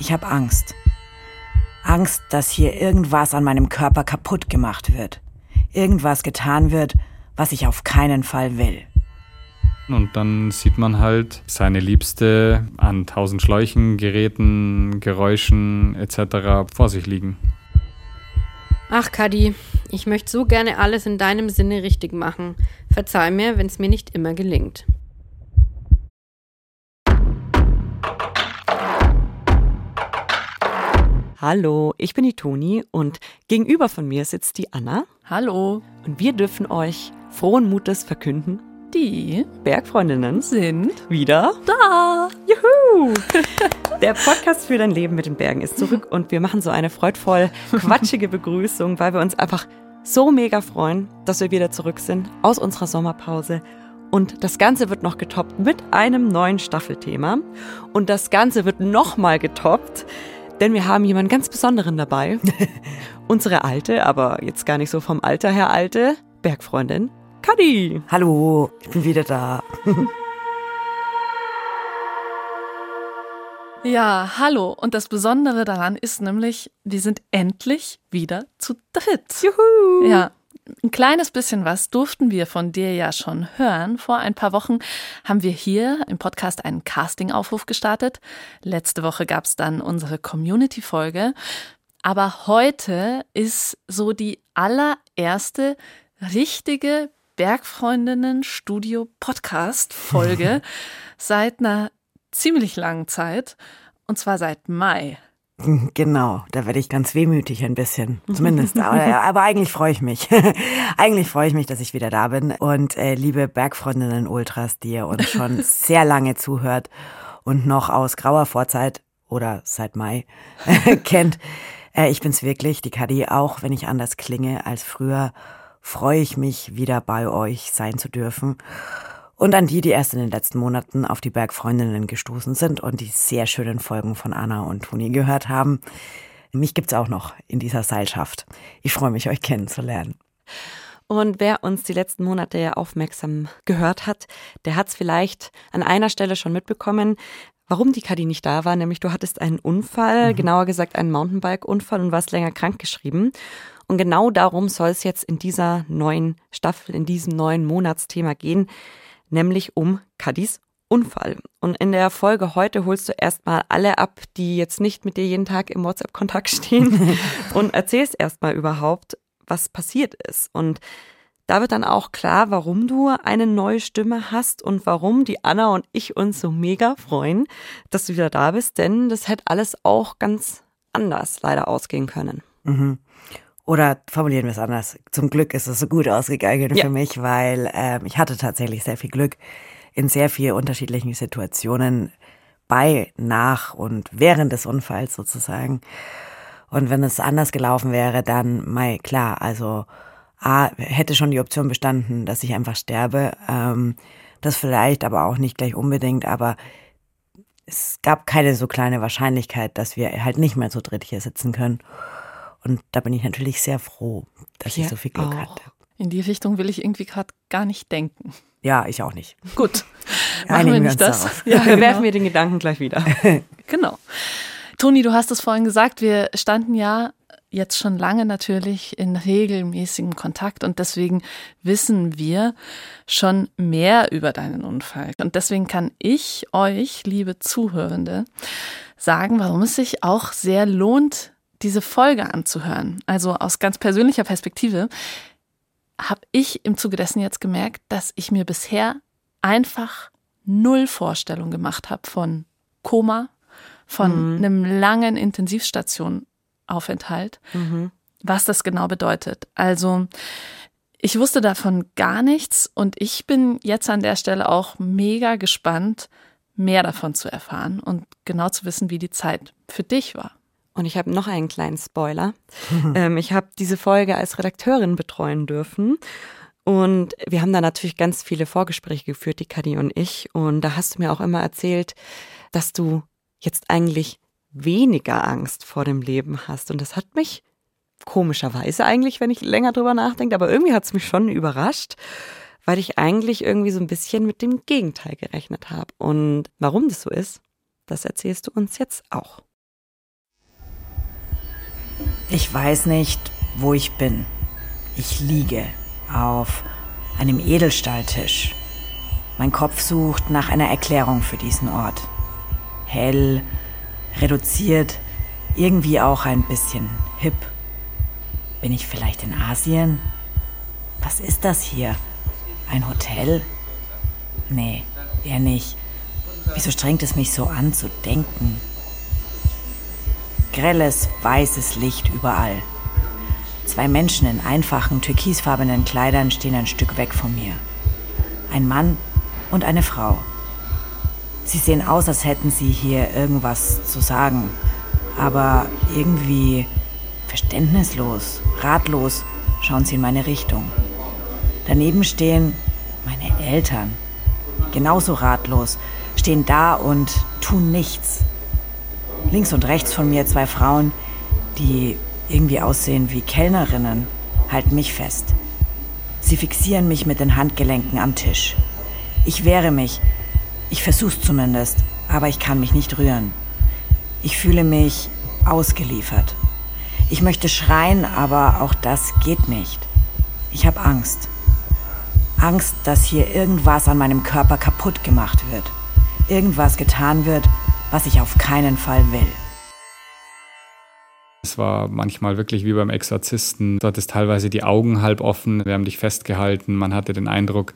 Ich habe Angst. Angst, dass hier irgendwas an meinem Körper kaputt gemacht wird. Irgendwas getan wird, was ich auf keinen Fall will. Und dann sieht man halt seine Liebste an tausend Schläuchen, Geräten, Geräuschen etc. vor sich liegen. Ach, Kadi, ich möchte so gerne alles in deinem Sinne richtig machen. Verzeih mir, wenn es mir nicht immer gelingt. Hallo, ich bin die Toni und gegenüber von mir sitzt die Anna. Hallo. Und wir dürfen euch frohen Mutes verkünden. Die Bergfreundinnen sind wieder da. Juhu! Der Podcast für dein Leben mit den Bergen ist zurück und wir machen so eine freudvoll quatschige Begrüßung, weil wir uns einfach so mega freuen, dass wir wieder zurück sind aus unserer Sommerpause. Und das Ganze wird noch getoppt mit einem neuen Staffelthema. Und das Ganze wird nochmal getoppt denn wir haben jemanden ganz Besonderen dabei. Unsere alte, aber jetzt gar nicht so vom Alter her alte, Bergfreundin, Kadi. Hallo, ich bin wieder da. Ja, hallo. Und das Besondere daran ist nämlich, wir sind endlich wieder zu dritt. Juhu! Ja, ein kleines bisschen was durften wir von dir ja schon hören. Vor ein paar Wochen haben wir hier im Podcast einen Casting-Aufruf gestartet. Letzte Woche gab es dann unsere Community-Folge. Aber heute ist so die allererste richtige Bergfreundinnen-Studio-Podcast-Folge seit einer ziemlich langen Zeit. Und zwar seit Mai. Genau, da werde ich ganz wehmütig ein bisschen, zumindest. aber, aber eigentlich freue ich mich. eigentlich freue ich mich, dass ich wieder da bin. Und äh, liebe Bergfreundinnen Ultras, die ihr uns schon sehr lange zuhört und noch aus grauer Vorzeit oder seit Mai kennt. Äh, ich bin's wirklich, die Kadi, auch wenn ich anders klinge als früher, freue ich mich, wieder bei euch sein zu dürfen. Und an die, die erst in den letzten Monaten auf die Bergfreundinnen gestoßen sind und die sehr schönen Folgen von Anna und Toni gehört haben. Mich gibt's auch noch in dieser Seilschaft. Ich freue mich, euch kennenzulernen. Und wer uns die letzten Monate ja aufmerksam gehört hat, der hat's vielleicht an einer Stelle schon mitbekommen, warum die Kadi nicht da war. Nämlich du hattest einen Unfall, mhm. genauer gesagt einen Mountainbike-Unfall und warst länger krankgeschrieben. Und genau darum soll es jetzt in dieser neuen Staffel, in diesem neuen Monatsthema gehen nämlich um Kadis Unfall. Und in der Folge heute holst du erstmal alle ab, die jetzt nicht mit dir jeden Tag im WhatsApp-Kontakt stehen und erzählst erstmal überhaupt, was passiert ist. Und da wird dann auch klar, warum du eine neue Stimme hast und warum die Anna und ich uns so mega freuen, dass du wieder da bist, denn das hätte alles auch ganz anders leider ausgehen können. Mhm. Oder formulieren wir es anders. Zum Glück ist es so gut ausgegangen ja. für mich, weil äh, ich hatte tatsächlich sehr viel Glück in sehr vielen unterschiedlichen Situationen bei, nach und während des Unfalls sozusagen. Und wenn es anders gelaufen wäre, dann, mei, klar, also A, hätte schon die Option bestanden, dass ich einfach sterbe. Ähm, das vielleicht, aber auch nicht gleich unbedingt, aber es gab keine so kleine Wahrscheinlichkeit, dass wir halt nicht mehr zu dritt hier sitzen können. Und da bin ich natürlich sehr froh, dass ja, ich so viel Glück auch. hatte. In die Richtung will ich irgendwie gerade gar nicht denken. Ja, ich auch nicht. Gut. Machen wir nicht das. Ja, genau. werfen wir den Gedanken gleich wieder. genau. Toni, du hast es vorhin gesagt, wir standen ja jetzt schon lange natürlich in regelmäßigem Kontakt und deswegen wissen wir schon mehr über deinen Unfall. Und deswegen kann ich euch, liebe Zuhörende, sagen, warum es sich auch sehr lohnt, diese Folge anzuhören, also aus ganz persönlicher Perspektive, habe ich im Zuge dessen jetzt gemerkt, dass ich mir bisher einfach null Vorstellung gemacht habe von Koma, von mhm. einem langen Intensivstationaufenthalt, mhm. was das genau bedeutet. Also ich wusste davon gar nichts und ich bin jetzt an der Stelle auch mega gespannt, mehr davon zu erfahren und genau zu wissen, wie die Zeit für dich war. Und ich habe noch einen kleinen Spoiler. ähm, ich habe diese Folge als Redakteurin betreuen dürfen. Und wir haben da natürlich ganz viele Vorgespräche geführt, die Kadi und ich. Und da hast du mir auch immer erzählt, dass du jetzt eigentlich weniger Angst vor dem Leben hast. Und das hat mich komischerweise eigentlich, wenn ich länger drüber nachdenke, aber irgendwie hat es mich schon überrascht, weil ich eigentlich irgendwie so ein bisschen mit dem Gegenteil gerechnet habe. Und warum das so ist, das erzählst du uns jetzt auch. Ich weiß nicht, wo ich bin. Ich liege auf einem Edelstahltisch. Mein Kopf sucht nach einer Erklärung für diesen Ort. Hell, reduziert, irgendwie auch ein bisschen hip. Bin ich vielleicht in Asien? Was ist das hier? Ein Hotel? Nee, eher nicht. Wieso strengt es mich so an zu denken? Grelles, weißes Licht überall. Zwei Menschen in einfachen, türkisfarbenen Kleidern stehen ein Stück weg von mir. Ein Mann und eine Frau. Sie sehen aus, als hätten sie hier irgendwas zu sagen, aber irgendwie verständnislos, ratlos schauen sie in meine Richtung. Daneben stehen meine Eltern, genauso ratlos, stehen da und tun nichts. Links und rechts von mir zwei Frauen, die irgendwie aussehen wie Kellnerinnen, halten mich fest. Sie fixieren mich mit den Handgelenken am Tisch. Ich wehre mich. Ich versuch's zumindest, aber ich kann mich nicht rühren. Ich fühle mich ausgeliefert. Ich möchte schreien, aber auch das geht nicht. Ich habe Angst. Angst, dass hier irgendwas an meinem Körper kaputt gemacht wird. Irgendwas getan wird, was ich auf keinen Fall will. Es war manchmal wirklich wie beim Exorzisten. Du hattest teilweise die Augen halb offen, wir haben dich festgehalten. Man hatte den Eindruck,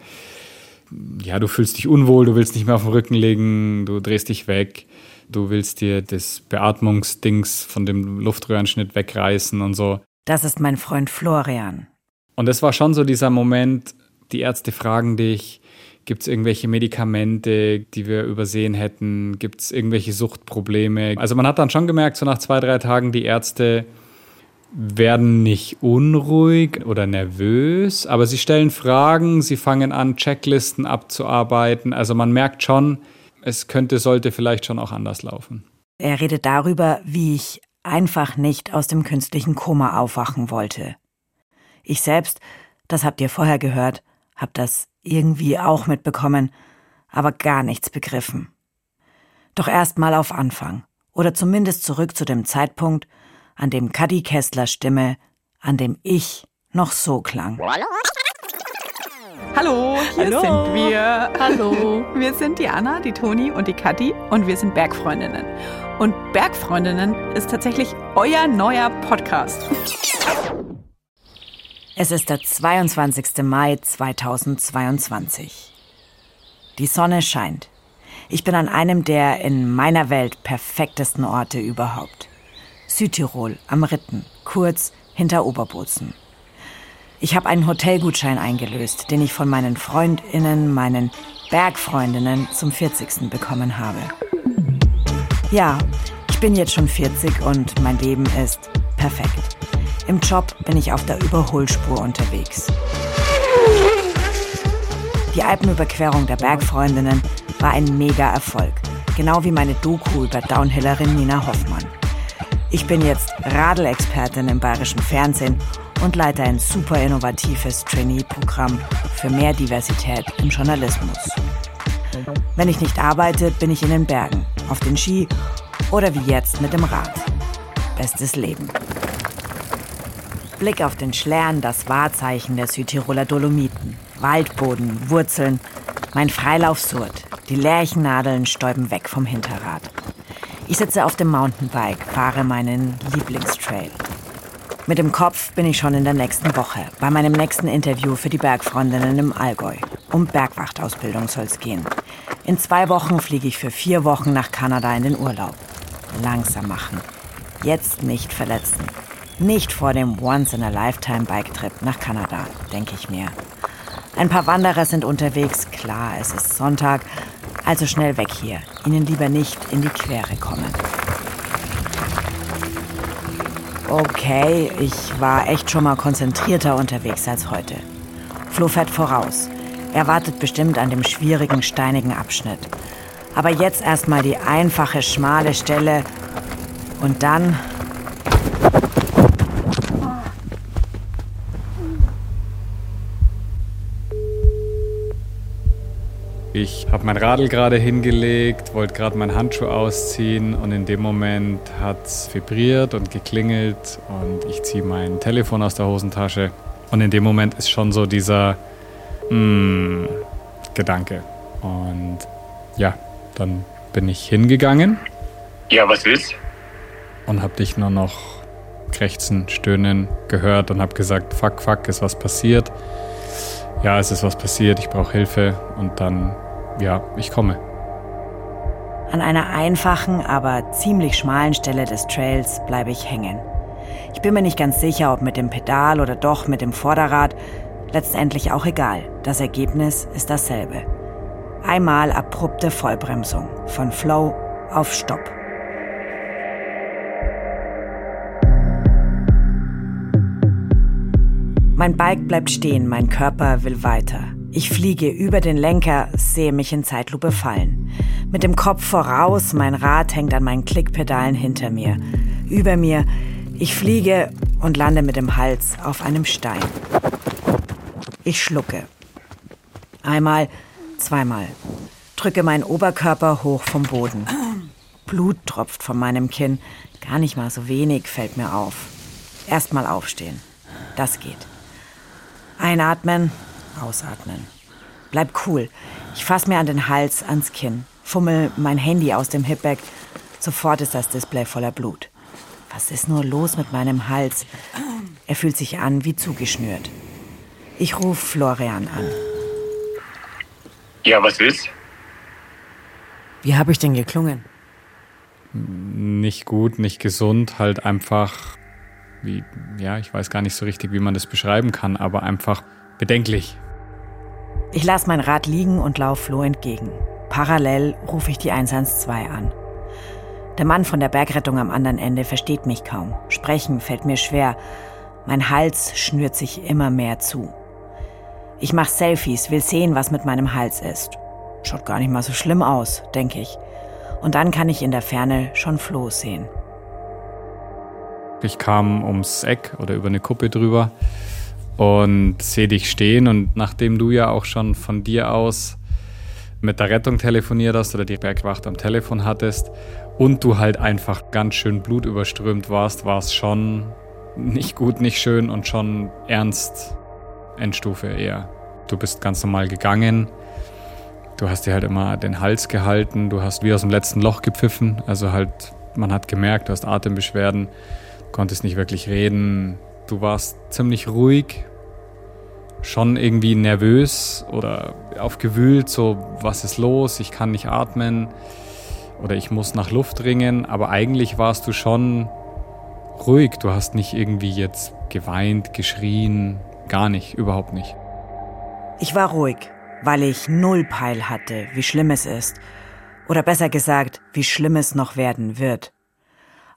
ja, du fühlst dich unwohl, du willst nicht mehr auf den Rücken legen, du drehst dich weg, du willst dir das Beatmungsdings von dem Luftröhrenschnitt wegreißen und so. Das ist mein Freund Florian. Und es war schon so dieser Moment, die Ärzte fragen dich, Gibt es irgendwelche Medikamente, die wir übersehen hätten? Gibt es irgendwelche Suchtprobleme? Also man hat dann schon gemerkt, so nach zwei, drei Tagen, die Ärzte werden nicht unruhig oder nervös, aber sie stellen Fragen, sie fangen an, Checklisten abzuarbeiten. Also man merkt schon, es könnte, sollte vielleicht schon auch anders laufen. Er redet darüber, wie ich einfach nicht aus dem künstlichen Koma aufwachen wollte. Ich selbst, das habt ihr vorher gehört, hab das irgendwie auch mitbekommen, aber gar nichts begriffen. Doch erst mal auf Anfang, oder zumindest zurück zu dem Zeitpunkt, an dem Cuddy Kesslers Stimme, an dem ich noch so klang. Hallo, hier Hallo. sind wir. Hallo. Wir sind die Anna, die Toni und die Kathi und wir sind Bergfreundinnen. Und Bergfreundinnen ist tatsächlich euer neuer Podcast. Es ist der 22. Mai 2022. Die Sonne scheint. Ich bin an einem der in meiner Welt perfektesten Orte überhaupt. Südtirol am Ritten, kurz hinter Oberbozen. Ich habe einen Hotelgutschein eingelöst, den ich von meinen Freundinnen, meinen Bergfreundinnen zum 40. bekommen habe. Ja, ich bin jetzt schon 40 und mein Leben ist perfekt. Im Job bin ich auf der Überholspur unterwegs. Die Alpenüberquerung der Bergfreundinnen war ein Mega-Erfolg. Genau wie meine Doku über Downhillerin Nina Hoffmann. Ich bin jetzt Radelexpertin im bayerischen Fernsehen und leite ein super innovatives Trainee-Programm für mehr Diversität im Journalismus. Wenn ich nicht arbeite, bin ich in den Bergen, auf den Ski oder wie jetzt mit dem Rad. Bestes Leben. Blick auf den Schlern, das Wahrzeichen der Südtiroler Dolomiten. Waldboden, Wurzeln, mein Freilaufsurt. Die Lärchennadeln stäuben weg vom Hinterrad. Ich sitze auf dem Mountainbike, fahre meinen Lieblingstrail. Mit dem Kopf bin ich schon in der nächsten Woche, bei meinem nächsten Interview für die Bergfreundinnen im Allgäu. Um Bergwachtausbildung soll es gehen. In zwei Wochen fliege ich für vier Wochen nach Kanada in den Urlaub. Langsam machen. Jetzt nicht verletzen. Nicht vor dem Once-in-a-Lifetime-Bike-Trip nach Kanada, denke ich mir. Ein paar Wanderer sind unterwegs, klar, es ist Sonntag, also schnell weg hier. Ihnen lieber nicht in die Quere kommen. Okay, ich war echt schon mal konzentrierter unterwegs als heute. Flo fährt voraus. Er wartet bestimmt an dem schwierigen, steinigen Abschnitt. Aber jetzt erstmal die einfache, schmale Stelle und dann Ich habe mein Radl gerade hingelegt, wollte gerade meinen Handschuh ausziehen und in dem Moment hat es vibriert und geklingelt und ich ziehe mein Telefon aus der Hosentasche und in dem Moment ist schon so dieser mm, Gedanke. Und ja, dann bin ich hingegangen. Ja, was willst? Und habe dich nur noch krächzen, stöhnen gehört und habe gesagt, fuck, fuck, ist was passiert. Ja, es ist was passiert, ich brauche Hilfe und dann, ja, ich komme. An einer einfachen, aber ziemlich schmalen Stelle des Trails bleibe ich hängen. Ich bin mir nicht ganz sicher, ob mit dem Pedal oder doch mit dem Vorderrad. Letztendlich auch egal. Das Ergebnis ist dasselbe. Einmal abrupte Vollbremsung. Von Flow auf Stopp. Mein Bike bleibt stehen, mein Körper will weiter. Ich fliege über den Lenker, sehe mich in Zeitlupe fallen. Mit dem Kopf voraus, mein Rad hängt an meinen Klickpedalen hinter mir. Über mir, ich fliege und lande mit dem Hals auf einem Stein. Ich schlucke. Einmal, zweimal. Drücke meinen Oberkörper hoch vom Boden. Blut tropft von meinem Kinn. Gar nicht mal so wenig fällt mir auf. Erstmal aufstehen. Das geht. Einatmen, ausatmen. Bleib cool. Ich fass mir an den Hals, ans Kinn, fummel mein Handy aus dem Hipbag. Sofort ist das Display voller Blut. Was ist nur los mit meinem Hals? Er fühlt sich an wie zugeschnürt. Ich rufe Florian an. Ja, was willst? Wie habe ich denn geklungen? Nicht gut, nicht gesund, halt einfach wie, ja, ich weiß gar nicht so richtig, wie man das beschreiben kann, aber einfach bedenklich. Ich lasse mein Rad liegen und laufe Flo entgegen. Parallel rufe ich die 112 an. Der Mann von der Bergrettung am anderen Ende versteht mich kaum. Sprechen fällt mir schwer. Mein Hals schnürt sich immer mehr zu. Ich mache Selfies, will sehen, was mit meinem Hals ist. Schaut gar nicht mal so schlimm aus, denke ich. Und dann kann ich in der Ferne schon Flo sehen. Ich kam ums Eck oder über eine Kuppe drüber und sehe dich stehen. Und nachdem du ja auch schon von dir aus mit der Rettung telefoniert hast oder die Bergwacht am Telefon hattest und du halt einfach ganz schön blutüberströmt warst, war es schon nicht gut, nicht schön und schon ernst. Endstufe eher. Du bist ganz normal gegangen. Du hast dir halt immer den Hals gehalten. Du hast wie aus dem letzten Loch gepfiffen. Also halt, man hat gemerkt, du hast Atembeschwerden konntest nicht wirklich reden. Du warst ziemlich ruhig, schon irgendwie nervös oder aufgewühlt, so was ist los, ich kann nicht atmen oder ich muss nach Luft ringen, aber eigentlich warst du schon ruhig, du hast nicht irgendwie jetzt geweint, geschrien, gar nicht, überhaupt nicht. Ich war ruhig, weil ich null Peil hatte, wie schlimm es ist. Oder besser gesagt, wie schlimm es noch werden wird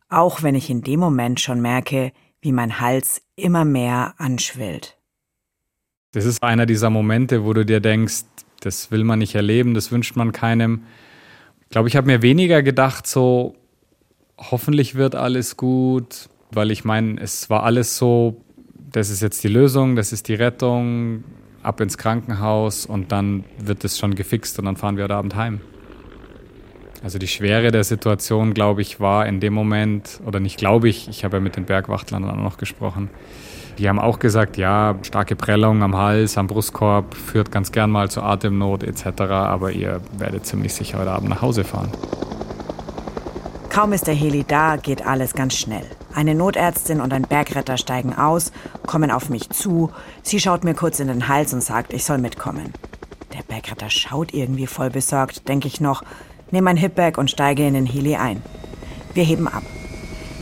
auch wenn ich in dem Moment schon merke, wie mein Hals immer mehr anschwillt. Das ist einer dieser Momente, wo du dir denkst, das will man nicht erleben, das wünscht man keinem. Ich glaube, ich habe mir weniger gedacht, so hoffentlich wird alles gut, weil ich meine, es war alles so, das ist jetzt die Lösung, das ist die Rettung, ab ins Krankenhaus und dann wird es schon gefixt und dann fahren wir heute Abend heim. Also die Schwere der Situation, glaube ich, war in dem Moment, oder nicht glaube ich, ich habe ja mit den Bergwachtlern auch noch gesprochen, die haben auch gesagt, ja, starke Prellung am Hals, am Brustkorb, führt ganz gern mal zu Atemnot etc., aber ihr werdet ziemlich sicher heute Abend nach Hause fahren. Kaum ist der Heli da, geht alles ganz schnell. Eine Notärztin und ein Bergretter steigen aus, kommen auf mich zu. Sie schaut mir kurz in den Hals und sagt, ich soll mitkommen. Der Bergretter schaut irgendwie voll besorgt, denke ich noch nehme mein Hipbag und steige in den Heli ein. Wir heben ab.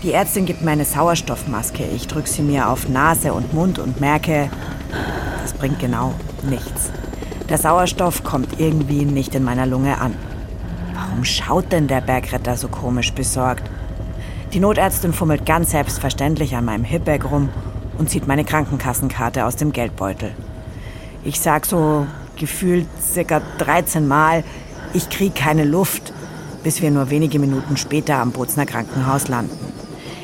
Die Ärztin gibt mir eine Sauerstoffmaske. Ich drücke sie mir auf Nase und Mund und merke, das bringt genau nichts. Der Sauerstoff kommt irgendwie nicht in meiner Lunge an. Warum schaut denn der Bergretter so komisch besorgt? Die Notärztin fummelt ganz selbstverständlich an meinem Hipbag rum und zieht meine Krankenkassenkarte aus dem Geldbeutel. Ich sag so gefühlt circa 13 Mal, ich kriege keine Luft, bis wir nur wenige Minuten später am Bozner Krankenhaus landen.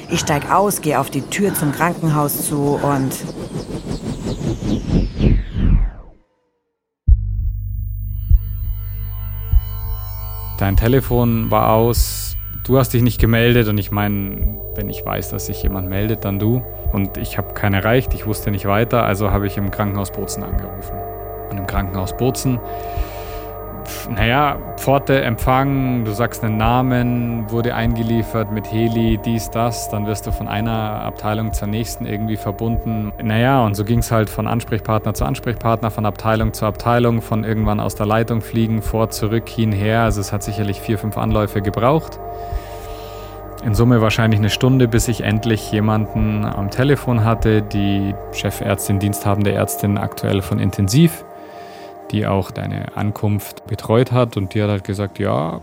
Ich steige aus, gehe auf die Tür zum Krankenhaus zu und dein Telefon war aus, du hast dich nicht gemeldet und ich meine, wenn ich weiß, dass sich jemand meldet, dann du. Und ich habe keinen erreicht, ich wusste nicht weiter, also habe ich im Krankenhaus Bozen angerufen. Und im Krankenhaus Bozen naja, Pforte, Empfang, du sagst einen Namen, wurde eingeliefert mit Heli, dies, das, dann wirst du von einer Abteilung zur nächsten irgendwie verbunden. Naja, und so ging es halt von Ansprechpartner zu Ansprechpartner, von Abteilung zu Abteilung, von irgendwann aus der Leitung fliegen, vor, zurück, hin, her. Also es hat sicherlich vier, fünf Anläufe gebraucht. In Summe wahrscheinlich eine Stunde, bis ich endlich jemanden am Telefon hatte, die Chefärztin, diensthabende Ärztin aktuell von Intensiv die auch deine Ankunft betreut hat. Und die hat halt gesagt, ja,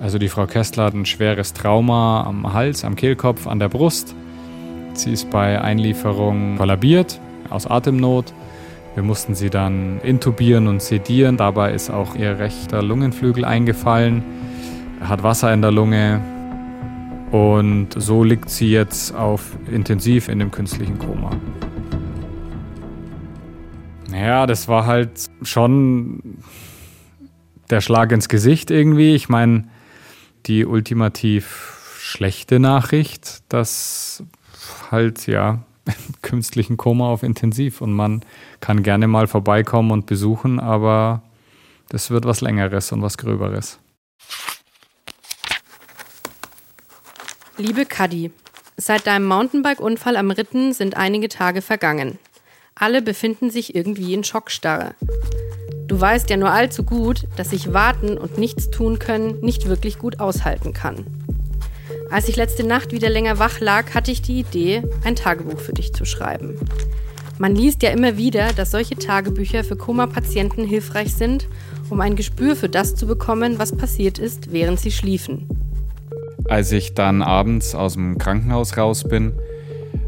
also die Frau Kessler hat ein schweres Trauma am Hals, am Kehlkopf, an der Brust. Sie ist bei Einlieferung kollabiert, aus Atemnot. Wir mussten sie dann intubieren und sedieren. Dabei ist auch ihr rechter Lungenflügel eingefallen, hat Wasser in der Lunge. Und so liegt sie jetzt auf intensiv in dem künstlichen Koma. Ja, das war halt schon der Schlag ins Gesicht irgendwie. Ich meine, die ultimativ schlechte Nachricht, dass halt ja künstlichen Koma auf Intensiv und man kann gerne mal vorbeikommen und besuchen, aber das wird was längeres und was gröberes. Liebe Kadi, seit deinem Mountainbike-Unfall am Ritten sind einige Tage vergangen. Alle befinden sich irgendwie in Schockstarre. Du weißt ja nur allzu gut, dass ich warten und nichts tun können nicht wirklich gut aushalten kann. Als ich letzte Nacht wieder länger wach lag, hatte ich die Idee, ein Tagebuch für dich zu schreiben. Man liest ja immer wieder, dass solche Tagebücher für Koma-Patienten hilfreich sind, um ein Gespür für das zu bekommen, was passiert ist, während sie schliefen. Als ich dann abends aus dem Krankenhaus raus bin,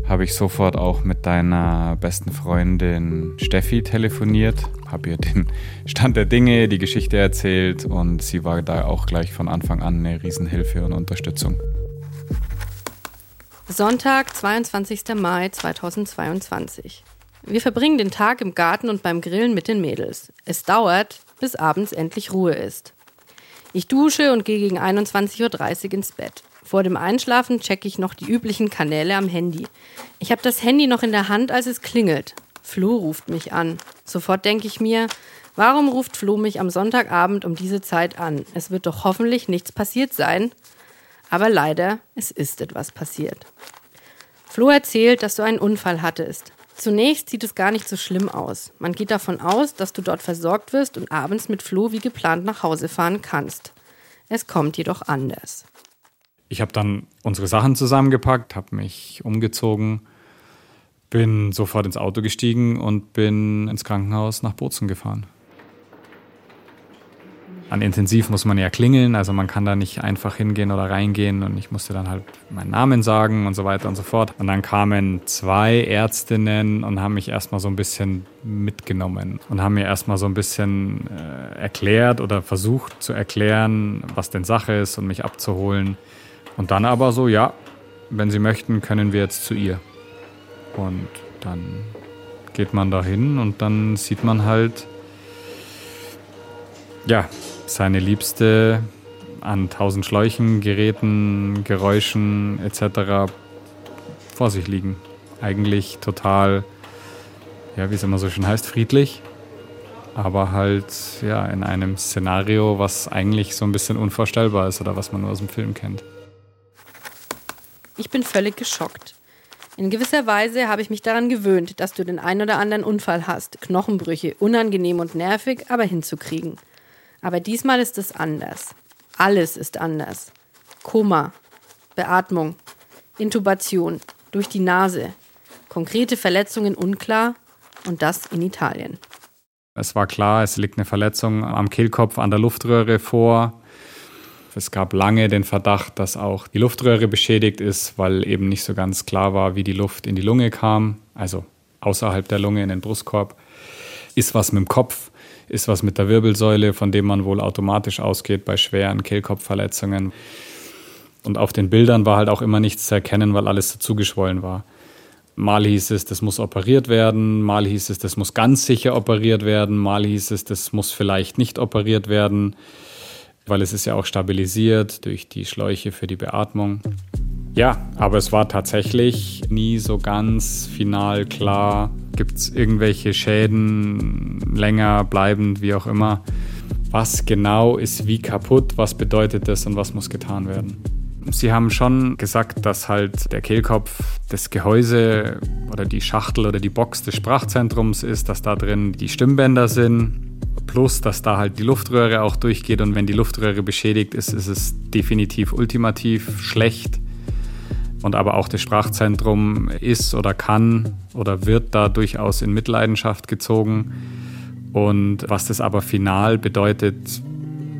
habe ich sofort auch mit deiner besten Freundin Steffi telefoniert, habe ihr den Stand der Dinge, die Geschichte erzählt und sie war da auch gleich von Anfang an eine Riesenhilfe und Unterstützung. Sonntag, 22. Mai 2022. Wir verbringen den Tag im Garten und beim Grillen mit den Mädels. Es dauert, bis abends endlich Ruhe ist. Ich dusche und gehe gegen 21.30 Uhr ins Bett. Vor dem Einschlafen checke ich noch die üblichen Kanäle am Handy. Ich habe das Handy noch in der Hand, als es klingelt. Flo ruft mich an. Sofort denke ich mir, warum ruft Flo mich am Sonntagabend um diese Zeit an? Es wird doch hoffentlich nichts passiert sein. Aber leider, es ist etwas passiert. Flo erzählt, dass du einen Unfall hattest. Zunächst sieht es gar nicht so schlimm aus. Man geht davon aus, dass du dort versorgt wirst und abends mit Flo wie geplant nach Hause fahren kannst. Es kommt jedoch anders ich habe dann unsere Sachen zusammengepackt, habe mich umgezogen, bin sofort ins Auto gestiegen und bin ins Krankenhaus nach Bozen gefahren. An Intensiv muss man ja klingeln, also man kann da nicht einfach hingehen oder reingehen und ich musste dann halt meinen Namen sagen und so weiter und so fort. Und dann kamen zwei Ärztinnen und haben mich erstmal so ein bisschen mitgenommen und haben mir erstmal so ein bisschen äh, erklärt oder versucht zu erklären, was denn Sache ist und mich abzuholen. Und dann aber so, ja, wenn Sie möchten, können wir jetzt zu ihr. Und dann geht man da hin und dann sieht man halt, ja, seine Liebste an tausend Schläuchen, Geräten, Geräuschen etc. vor sich liegen. Eigentlich total, ja, wie es immer so schön heißt, friedlich. Aber halt, ja, in einem Szenario, was eigentlich so ein bisschen unvorstellbar ist oder was man nur aus dem Film kennt. Ich bin völlig geschockt. In gewisser Weise habe ich mich daran gewöhnt, dass du den ein oder anderen Unfall hast, Knochenbrüche, unangenehm und nervig, aber hinzukriegen. Aber diesmal ist es anders. Alles ist anders. Koma, Beatmung, Intubation, durch die Nase, konkrete Verletzungen unklar und das in Italien. Es war klar, es liegt eine Verletzung am Kehlkopf an der Luftröhre vor. Es gab lange den Verdacht, dass auch die Luftröhre beschädigt ist, weil eben nicht so ganz klar war, wie die Luft in die Lunge kam, also außerhalb der Lunge in den Brustkorb. Ist was mit dem Kopf, ist was mit der Wirbelsäule, von dem man wohl automatisch ausgeht bei schweren Kehlkopfverletzungen. Und auf den Bildern war halt auch immer nichts zu erkennen, weil alles so zugeschwollen war. Mal hieß es, das muss operiert werden, mal hieß es, das muss ganz sicher operiert werden, mal hieß es, das muss vielleicht nicht operiert werden weil es ist ja auch stabilisiert durch die Schläuche für die Beatmung. Ja, aber es war tatsächlich nie so ganz final klar, gibt es irgendwelche Schäden, länger bleibend, wie auch immer. Was genau ist wie kaputt, was bedeutet das und was muss getan werden? Sie haben schon gesagt, dass halt der Kehlkopf das Gehäuse oder die Schachtel oder die Box des Sprachzentrums ist, dass da drin die Stimmbänder sind, plus dass da halt die Luftröhre auch durchgeht und wenn die Luftröhre beschädigt ist, ist es definitiv ultimativ schlecht und aber auch das Sprachzentrum ist oder kann oder wird da durchaus in Mitleidenschaft gezogen. Und was das aber final bedeutet,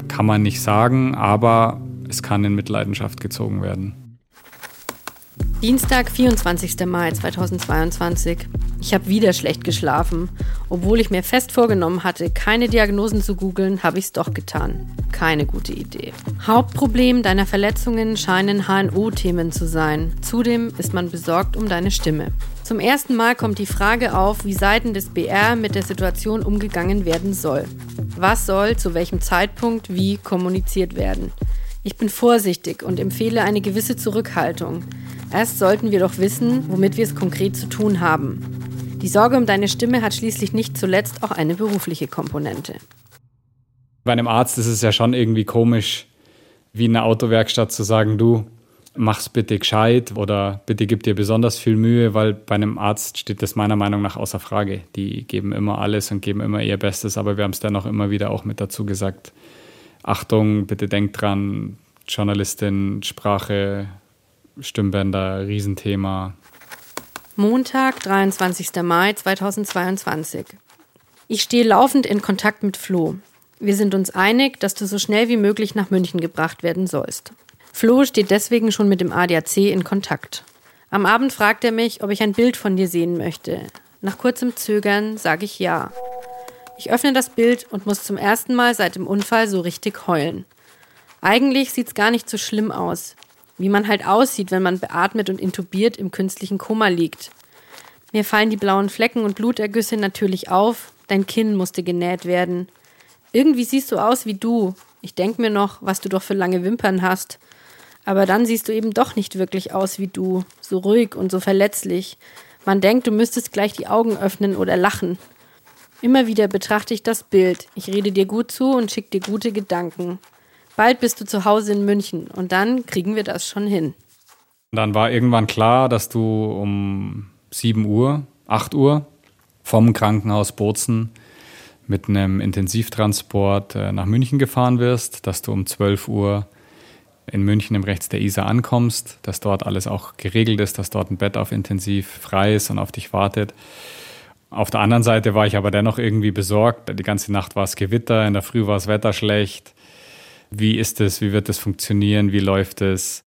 kann man nicht sagen, aber es kann in Mitleidenschaft gezogen werden. Dienstag, 24. Mai 2022. Ich habe wieder schlecht geschlafen. Obwohl ich mir fest vorgenommen hatte, keine Diagnosen zu googeln, habe ich es doch getan. Keine gute Idee. Hauptproblem deiner Verletzungen scheinen HNO-Themen zu sein. Zudem ist man besorgt um deine Stimme. Zum ersten Mal kommt die Frage auf, wie Seiten des BR mit der Situation umgegangen werden soll. Was soll zu welchem Zeitpunkt wie kommuniziert werden? Ich bin vorsichtig und empfehle eine gewisse Zurückhaltung. Erst sollten wir doch wissen, womit wir es konkret zu tun haben. Die Sorge um deine Stimme hat schließlich nicht zuletzt auch eine berufliche Komponente. Bei einem Arzt ist es ja schon irgendwie komisch, wie in einer Autowerkstatt zu sagen, du mach's bitte gescheit oder bitte gib dir besonders viel Mühe, weil bei einem Arzt steht das meiner Meinung nach außer Frage. Die geben immer alles und geben immer ihr Bestes, aber wir haben es dennoch immer wieder auch mit dazu gesagt. Achtung, bitte denkt dran, Journalistin, Sprache, Stimmbänder, Riesenthema. Montag, 23. Mai 2022. Ich stehe laufend in Kontakt mit Flo. Wir sind uns einig, dass du so schnell wie möglich nach München gebracht werden sollst. Flo steht deswegen schon mit dem ADAC in Kontakt. Am Abend fragt er mich, ob ich ein Bild von dir sehen möchte. Nach kurzem Zögern sage ich ja. Ich öffne das Bild und muss zum ersten Mal seit dem Unfall so richtig heulen. Eigentlich sieht's gar nicht so schlimm aus wie man halt aussieht, wenn man beatmet und intubiert im künstlichen Koma liegt. Mir fallen die blauen Flecken und Blutergüsse natürlich auf, dein Kinn musste genäht werden. Irgendwie siehst du aus wie du. Ich denk mir noch, was du doch für lange Wimpern hast. Aber dann siehst du eben doch nicht wirklich aus wie du, so ruhig und so verletzlich. Man denkt, du müsstest gleich die Augen öffnen oder lachen. Immer wieder betrachte ich das Bild. Ich rede dir gut zu und schick dir gute Gedanken. Bald bist du zu Hause in München und dann kriegen wir das schon hin. Dann war irgendwann klar, dass du um 7 Uhr, 8 Uhr vom Krankenhaus Bozen mit einem Intensivtransport äh, nach München gefahren wirst, dass du um 12 Uhr in München im Rechts der Isar ankommst, dass dort alles auch geregelt ist, dass dort ein Bett auf Intensiv frei ist und auf dich wartet. Auf der anderen Seite war ich aber dennoch irgendwie besorgt. Die ganze Nacht war es Gewitter, in der Früh war das Wetter schlecht. Wie ist es? Wie wird es funktionieren? Wie läuft es?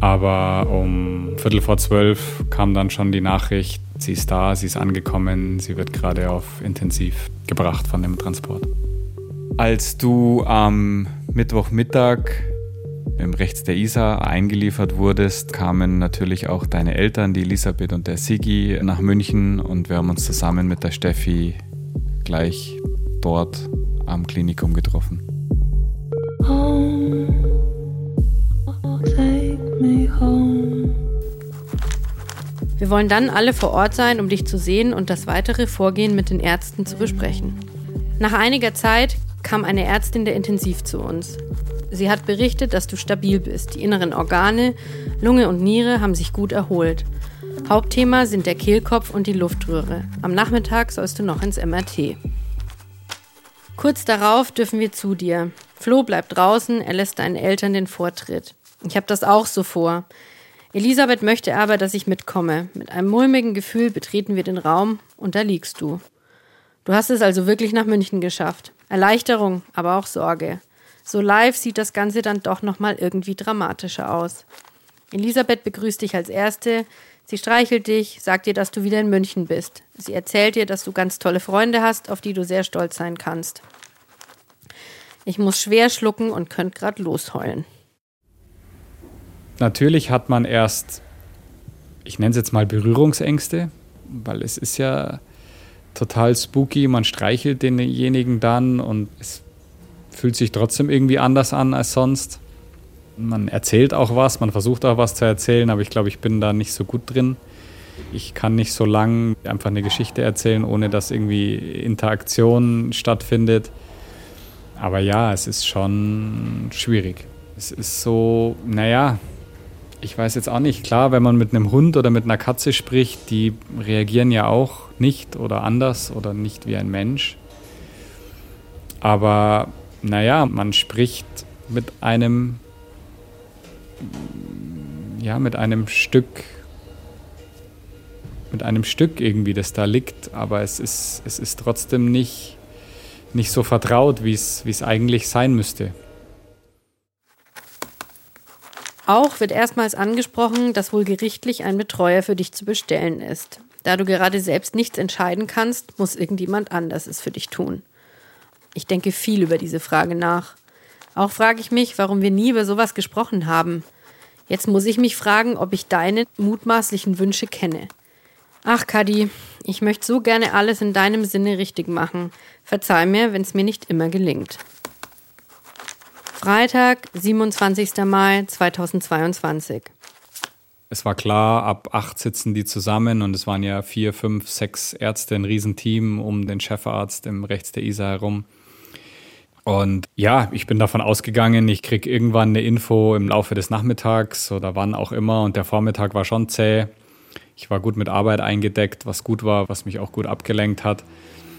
Aber um Viertel vor zwölf kam dann schon die Nachricht, sie ist da, sie ist angekommen, sie wird gerade auf Intensiv gebracht von dem Transport. Als du am Mittwochmittag im Rechts der Isar eingeliefert wurdest, kamen natürlich auch deine Eltern, die Elisabeth und der Sigi, nach München und wir haben uns zusammen mit der Steffi gleich dort am Klinikum getroffen. Wir wollen dann alle vor Ort sein, um dich zu sehen und das weitere Vorgehen mit den Ärzten zu besprechen. Nach einiger Zeit kam eine Ärztin der Intensiv zu uns. Sie hat berichtet, dass du stabil bist. Die inneren Organe, Lunge und Niere haben sich gut erholt. Hauptthema sind der Kehlkopf und die Luftröhre. Am Nachmittag sollst du noch ins MRT. Kurz darauf dürfen wir zu dir. Flo bleibt draußen, er lässt deinen Eltern den Vortritt. Ich habe das auch so vor. Elisabeth möchte aber, dass ich mitkomme. Mit einem mulmigen Gefühl betreten wir den Raum und da liegst du. Du hast es also wirklich nach München geschafft. Erleichterung, aber auch Sorge. So live sieht das Ganze dann doch nochmal irgendwie dramatischer aus. Elisabeth begrüßt dich als Erste, Sie streichelt dich, sagt dir, dass du wieder in München bist. Sie erzählt dir, dass du ganz tolle Freunde hast, auf die du sehr stolz sein kannst. Ich muss schwer schlucken und könnte gerade losheulen. Natürlich hat man erst, ich nenne es jetzt mal Berührungsängste, weil es ist ja total spooky. Man streichelt denjenigen dann und es fühlt sich trotzdem irgendwie anders an als sonst. Man erzählt auch was, man versucht auch was zu erzählen, aber ich glaube, ich bin da nicht so gut drin. Ich kann nicht so lang einfach eine Geschichte erzählen, ohne dass irgendwie Interaktion stattfindet. Aber ja, es ist schon schwierig. Es ist so, naja, ich weiß jetzt auch nicht. Klar, wenn man mit einem Hund oder mit einer Katze spricht, die reagieren ja auch nicht oder anders oder nicht wie ein Mensch. Aber naja, man spricht mit einem, ja, mit einem Stück, mit einem Stück irgendwie, das da liegt, aber es ist, es ist trotzdem nicht, nicht so vertraut, wie es, wie es eigentlich sein müsste. Auch wird erstmals angesprochen, dass wohl gerichtlich ein Betreuer für dich zu bestellen ist. Da du gerade selbst nichts entscheiden kannst, muss irgendjemand anders es für dich tun. Ich denke viel über diese Frage nach. Auch frage ich mich, warum wir nie über sowas gesprochen haben. Jetzt muss ich mich fragen, ob ich deine mutmaßlichen Wünsche kenne. Ach, Kadi, ich möchte so gerne alles in deinem Sinne richtig machen. Verzeih mir, wenn es mir nicht immer gelingt. Freitag, 27. Mai 2022. Es war klar, ab acht sitzen die zusammen und es waren ja vier, fünf, sechs Ärzte, ein Riesenteam um den Chefarzt im rechts der Isar herum. Und ja, ich bin davon ausgegangen, ich kriege irgendwann eine Info im Laufe des Nachmittags oder wann auch immer. Und der Vormittag war schon zäh. Ich war gut mit Arbeit eingedeckt, was gut war, was mich auch gut abgelenkt hat.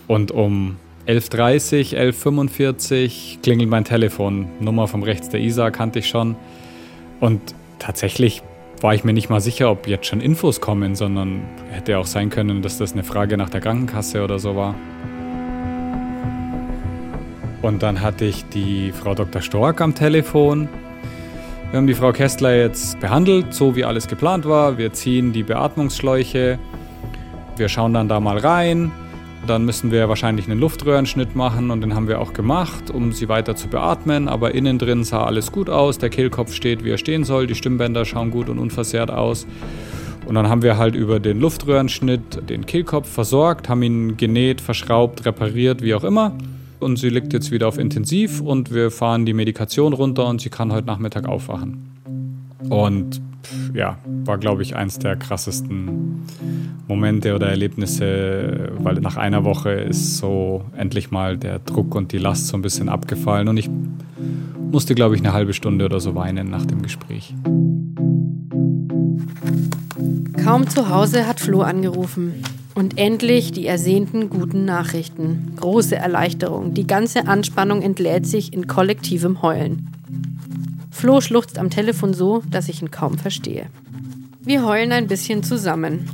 Und um 11.30 11.45 klingelt mein Telefon. Nummer vom rechts der Isar kannte ich schon. Und tatsächlich war ich mir nicht mal sicher, ob jetzt schon Infos kommen, sondern hätte auch sein können, dass das eine Frage nach der Krankenkasse oder so war. Und dann hatte ich die Frau Dr. Stork am Telefon. Wir haben die Frau Kessler jetzt behandelt, so wie alles geplant war. Wir ziehen die Beatmungsschläuche. Wir schauen dann da mal rein. Dann müssen wir wahrscheinlich einen Luftröhrenschnitt machen und den haben wir auch gemacht, um sie weiter zu beatmen. Aber innen drin sah alles gut aus. Der Kehlkopf steht, wie er stehen soll. Die Stimmbänder schauen gut und unversehrt aus. Und dann haben wir halt über den Luftröhrenschnitt den Kehlkopf versorgt, haben ihn genäht, verschraubt, repariert, wie auch immer. Und sie liegt jetzt wieder auf Intensiv und wir fahren die Medikation runter und sie kann heute Nachmittag aufwachen. Und ja, war, glaube ich, eins der krassesten Momente oder Erlebnisse, weil nach einer Woche ist so endlich mal der Druck und die Last so ein bisschen abgefallen und ich musste, glaube ich, eine halbe Stunde oder so weinen nach dem Gespräch. Kaum zu Hause hat Flo angerufen. Und endlich die ersehnten guten Nachrichten. Große Erleichterung. Die ganze Anspannung entlädt sich in kollektivem Heulen. Flo schluchzt am Telefon so, dass ich ihn kaum verstehe. Wir heulen ein bisschen zusammen.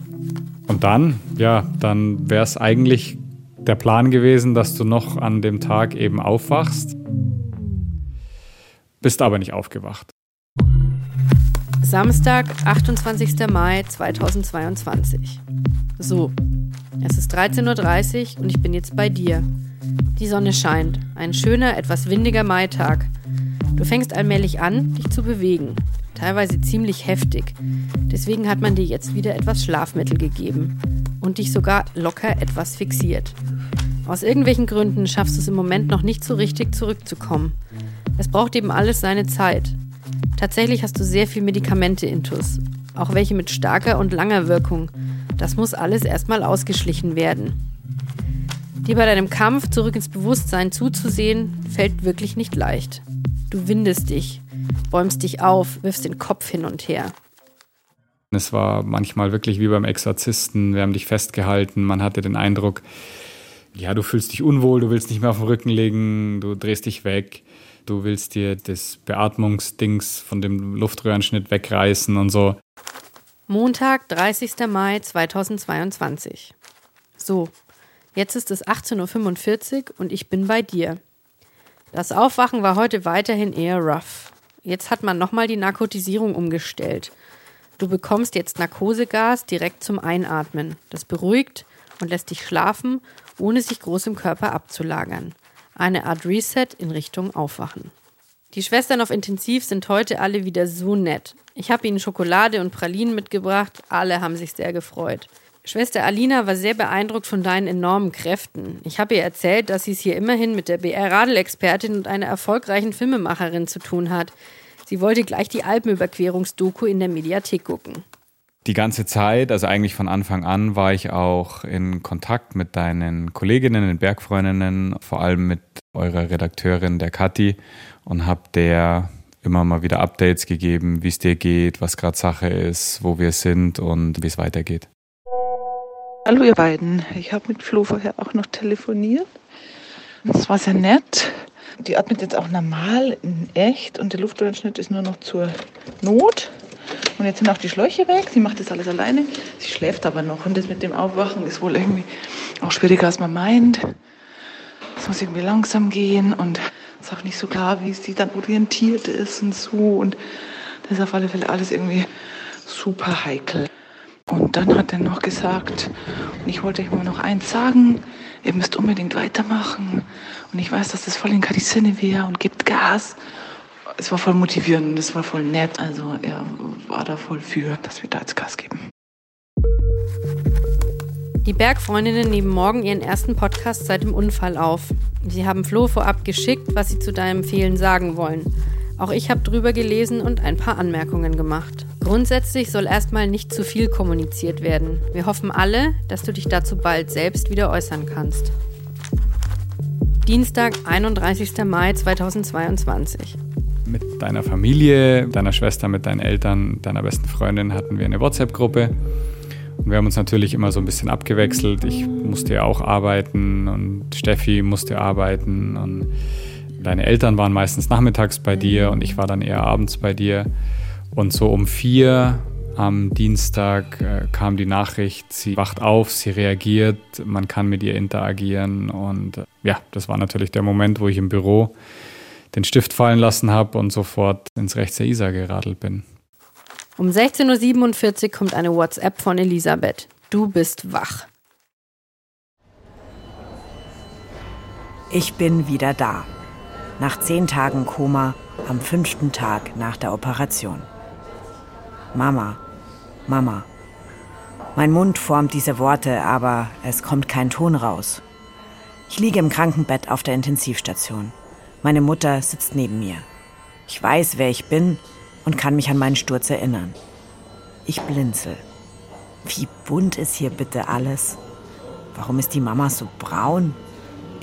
Und dann, ja, dann wäre es eigentlich der Plan gewesen, dass du noch an dem Tag eben aufwachst. Bist aber nicht aufgewacht. Samstag, 28. Mai 2022. So, es ist 13.30 Uhr und ich bin jetzt bei dir. Die Sonne scheint. Ein schöner, etwas windiger Maitag. Du fängst allmählich an, dich zu bewegen. Teilweise ziemlich heftig. Deswegen hat man dir jetzt wieder etwas Schlafmittel gegeben. Und dich sogar locker etwas fixiert. Aus irgendwelchen Gründen schaffst du es im Moment noch nicht so richtig zurückzukommen. Es braucht eben alles seine Zeit. Tatsächlich hast du sehr viel Medikamente intus. Auch welche mit starker und langer Wirkung. Das muss alles erstmal ausgeschlichen werden. Dir bei deinem Kampf zurück ins Bewusstsein zuzusehen, fällt wirklich nicht leicht. Du windest dich, bäumst dich auf, wirfst den Kopf hin und her. Es war manchmal wirklich wie beim Exorzisten. Wir haben dich festgehalten. Man hatte den Eindruck, ja, du fühlst dich unwohl, du willst nicht mehr auf den Rücken legen, du drehst dich weg, du willst dir das Beatmungsdings von dem Luftröhrenschnitt wegreißen und so. Montag, 30. Mai 2022. So, jetzt ist es 18.45 Uhr und ich bin bei dir. Das Aufwachen war heute weiterhin eher rough. Jetzt hat man nochmal die Narkotisierung umgestellt. Du bekommst jetzt Narkosegas direkt zum Einatmen. Das beruhigt und lässt dich schlafen, ohne sich groß im Körper abzulagern. Eine Art Reset in Richtung Aufwachen. Die Schwestern auf Intensiv sind heute alle wieder so nett. Ich habe ihnen Schokolade und Pralinen mitgebracht, alle haben sich sehr gefreut. Schwester Alina war sehr beeindruckt von deinen enormen Kräften. Ich habe ihr erzählt, dass sie es hier immerhin mit der BR-Radel-Expertin und einer erfolgreichen Filmemacherin zu tun hat. Sie wollte gleich die Alpenüberquerungsdoku in der Mediathek gucken. Die ganze Zeit, also eigentlich von Anfang an, war ich auch in Kontakt mit deinen Kolleginnen, den Bergfreundinnen, vor allem mit eurer Redakteurin, der Kathi, und habe der immer mal wieder Updates gegeben, wie es dir geht, was gerade Sache ist, wo wir sind und wie es weitergeht. Hallo ihr beiden. Ich habe mit Flo vorher auch noch telefoniert. Das war sehr nett. Die atmet jetzt auch normal in echt und der Luftröhrenschnitt ist nur noch zur Not. Und jetzt sind auch die Schläuche weg. Sie macht das alles alleine. Sie schläft aber noch und das mit dem Aufwachen ist wohl irgendwie auch schwieriger als man meint. Es muss irgendwie langsam gehen und ist auch nicht so klar, wie sie dann orientiert ist und so. Und das ist auf alle Fälle alles irgendwie super heikel. Und dann hat er noch gesagt, und ich wollte euch mal noch eins sagen, ihr müsst unbedingt weitermachen. Und ich weiß, dass das voll in Kati Sinne wäre und gibt Gas. Es war voll motivierend es war voll nett. Also er war da voll für, dass wir da jetzt Gas geben. Die Bergfreundinnen nehmen morgen ihren ersten Podcast seit dem Unfall auf. Sie haben Flo vorab geschickt, was sie zu deinem Fehlen sagen wollen. Auch ich habe drüber gelesen und ein paar Anmerkungen gemacht. Grundsätzlich soll erstmal nicht zu viel kommuniziert werden. Wir hoffen alle, dass du dich dazu bald selbst wieder äußern kannst. Dienstag, 31. Mai 2022. Mit deiner Familie, deiner Schwester, mit deinen Eltern, deiner besten Freundin hatten wir eine WhatsApp-Gruppe. Und wir haben uns natürlich immer so ein bisschen abgewechselt. Ich musste ja auch arbeiten und Steffi musste arbeiten und deine Eltern waren meistens nachmittags bei dir und ich war dann eher abends bei dir. Und so um vier am Dienstag äh, kam die Nachricht, sie wacht auf, sie reagiert, man kann mit ihr interagieren. Und äh, ja, das war natürlich der Moment, wo ich im Büro den Stift fallen lassen habe und sofort ins Rechts der Isar geradelt bin. Um 16.47 Uhr kommt eine WhatsApp von Elisabeth. Du bist wach. Ich bin wieder da. Nach zehn Tagen Koma am fünften Tag nach der Operation. Mama, Mama. Mein Mund formt diese Worte, aber es kommt kein Ton raus. Ich liege im Krankenbett auf der Intensivstation. Meine Mutter sitzt neben mir. Ich weiß, wer ich bin und kann mich an meinen Sturz erinnern. Ich blinzel. Wie bunt ist hier bitte alles? Warum ist die Mama so braun?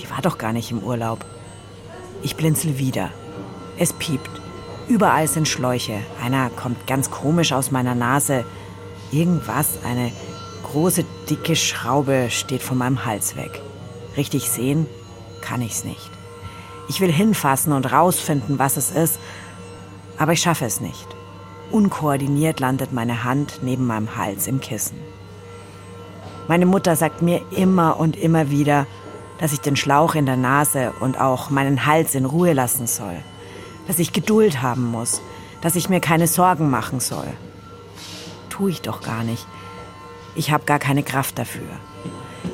Die war doch gar nicht im Urlaub. Ich blinzel wieder. Es piept. Überall sind Schläuche. Einer kommt ganz komisch aus meiner Nase. Irgendwas, eine große, dicke Schraube steht von meinem Hals weg. Richtig sehen kann ich's nicht. Ich will hinfassen und rausfinden, was es ist, aber ich schaffe es nicht. Unkoordiniert landet meine Hand neben meinem Hals im Kissen. Meine Mutter sagt mir immer und immer wieder, dass ich den Schlauch in der Nase und auch meinen Hals in Ruhe lassen soll dass ich Geduld haben muss, dass ich mir keine Sorgen machen soll. Tu ich doch gar nicht. Ich habe gar keine Kraft dafür.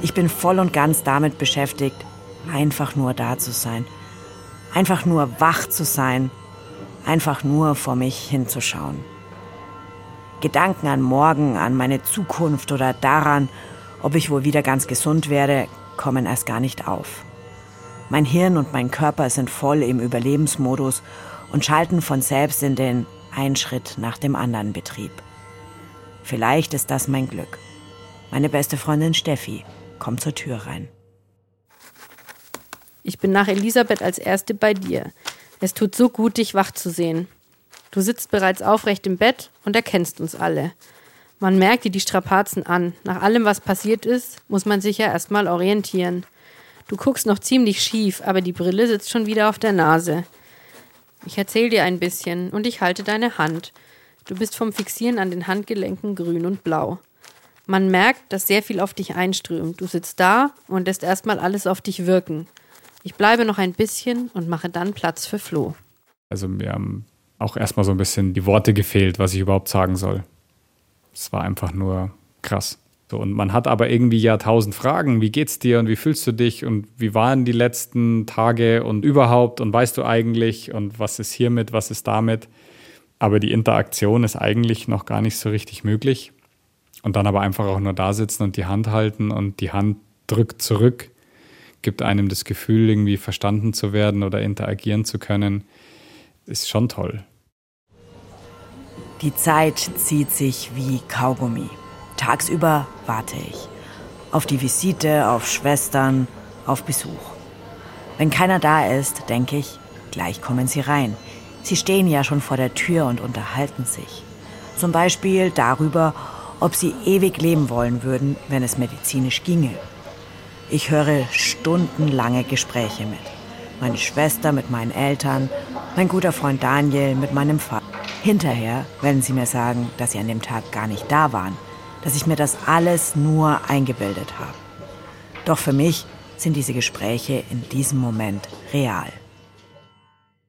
Ich bin voll und ganz damit beschäftigt, einfach nur da zu sein. Einfach nur wach zu sein. Einfach nur vor mich hinzuschauen. Gedanken an morgen, an meine Zukunft oder daran, ob ich wohl wieder ganz gesund werde, kommen erst gar nicht auf. Mein Hirn und mein Körper sind voll im Überlebensmodus und schalten von selbst in den ein Schritt nach dem anderen Betrieb. Vielleicht ist das mein Glück. Meine beste Freundin Steffi kommt zur Tür rein. Ich bin nach Elisabeth als Erste bei dir. Es tut so gut, dich wach zu sehen. Du sitzt bereits aufrecht im Bett und erkennst uns alle. Man merkt dir die Strapazen an. Nach allem, was passiert ist, muss man sich ja erstmal orientieren. Du guckst noch ziemlich schief, aber die Brille sitzt schon wieder auf der Nase. Ich erzähl dir ein bisschen und ich halte deine Hand. Du bist vom Fixieren an den Handgelenken grün und blau. Man merkt, dass sehr viel auf dich einströmt. Du sitzt da und lässt erstmal alles auf dich wirken. Ich bleibe noch ein bisschen und mache dann Platz für Flo. Also mir haben auch erstmal so ein bisschen die Worte gefehlt, was ich überhaupt sagen soll. Es war einfach nur krass. So, und man hat aber irgendwie ja tausend Fragen. Wie geht's dir und wie fühlst du dich und wie waren die letzten Tage und überhaupt und weißt du eigentlich und was ist hiermit, was ist damit? Aber die Interaktion ist eigentlich noch gar nicht so richtig möglich. Und dann aber einfach auch nur da sitzen und die Hand halten und die Hand drückt zurück, gibt einem das Gefühl, irgendwie verstanden zu werden oder interagieren zu können, ist schon toll. Die Zeit zieht sich wie Kaugummi. Tagsüber warte ich. Auf die Visite, auf Schwestern, auf Besuch. Wenn keiner da ist, denke ich, gleich kommen sie rein. Sie stehen ja schon vor der Tür und unterhalten sich. Zum Beispiel darüber, ob sie ewig leben wollen würden, wenn es medizinisch ginge. Ich höre stundenlange Gespräche mit. Meine Schwester mit meinen Eltern, mein guter Freund Daniel mit meinem Vater. Hinterher werden sie mir sagen, dass sie an dem Tag gar nicht da waren, dass ich mir das alles nur eingebildet habe. Doch für mich sind diese Gespräche in diesem Moment real.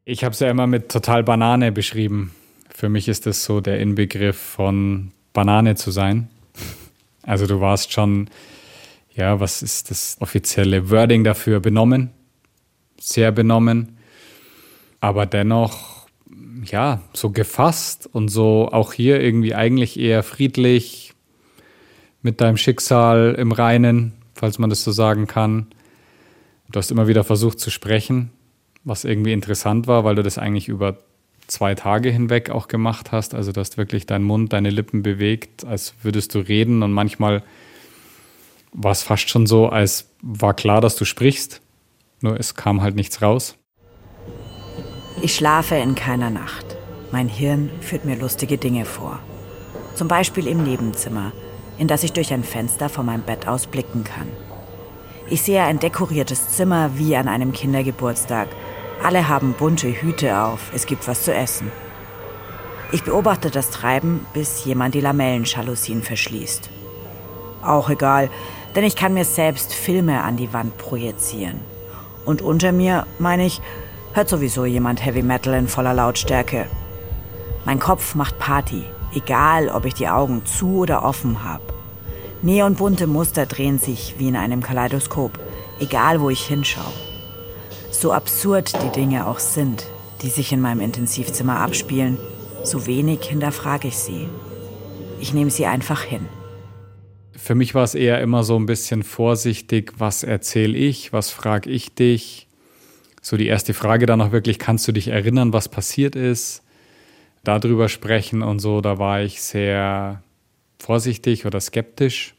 Ich habe es ja immer mit total Banane beschrieben. Für mich ist das so der Inbegriff von Banane zu sein. Also du warst schon, ja, was ist das offizielle Wording dafür? Benommen, sehr benommen, aber dennoch, ja, so gefasst und so auch hier irgendwie eigentlich eher friedlich mit deinem Schicksal im Reinen, falls man das so sagen kann. Du hast immer wieder versucht zu sprechen, was irgendwie interessant war, weil du das eigentlich über zwei Tage hinweg auch gemacht hast. Also du hast wirklich deinen Mund, deine Lippen bewegt, als würdest du reden und manchmal war es fast schon so, als war klar, dass du sprichst, nur es kam halt nichts raus. Ich schlafe in keiner Nacht. Mein Hirn führt mir lustige Dinge vor. Zum Beispiel im Nebenzimmer, in das ich durch ein Fenster von meinem Bett aus blicken kann. Ich sehe ein dekoriertes Zimmer wie an einem Kindergeburtstag. Alle haben bunte Hüte auf, es gibt was zu essen. Ich beobachte das Treiben, bis jemand die Lamellenschalusien verschließt. Auch egal, denn ich kann mir selbst Filme an die Wand projizieren. Und unter mir, meine ich, hört sowieso jemand Heavy Metal in voller Lautstärke. Mein Kopf macht Party, egal ob ich die Augen zu oder offen habe. Neonbunte Muster drehen sich wie in einem Kaleidoskop, egal wo ich hinschaue. So absurd die Dinge auch sind, die sich in meinem Intensivzimmer abspielen, so wenig hinterfrage ich sie. Ich nehme sie einfach hin. Für mich war es eher immer so ein bisschen vorsichtig, was erzähle ich, was frage ich dich. So die erste Frage dann auch wirklich, kannst du dich erinnern, was passiert ist? Darüber sprechen und so, da war ich sehr vorsichtig oder skeptisch.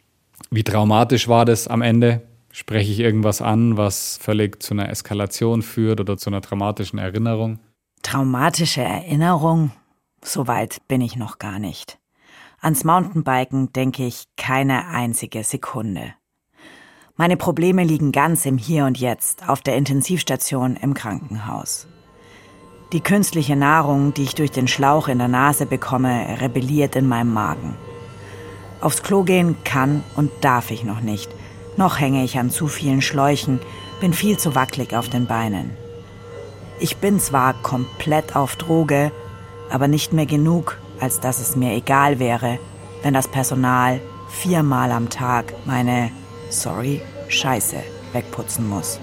Wie traumatisch war das am Ende? Spreche ich irgendwas an, was völlig zu einer Eskalation führt oder zu einer traumatischen Erinnerung? Traumatische Erinnerung? Soweit bin ich noch gar nicht. Ans Mountainbiken denke ich keine einzige Sekunde. Meine Probleme liegen ganz im Hier und Jetzt, auf der Intensivstation im Krankenhaus. Die künstliche Nahrung, die ich durch den Schlauch in der Nase bekomme, rebelliert in meinem Magen. Aufs Klo gehen kann und darf ich noch nicht. Noch hänge ich an zu vielen Schläuchen, bin viel zu wackelig auf den Beinen. Ich bin zwar komplett auf Droge, aber nicht mehr genug, als dass es mir egal wäre, wenn das Personal viermal am Tag meine, sorry, Scheiße wegputzen muss.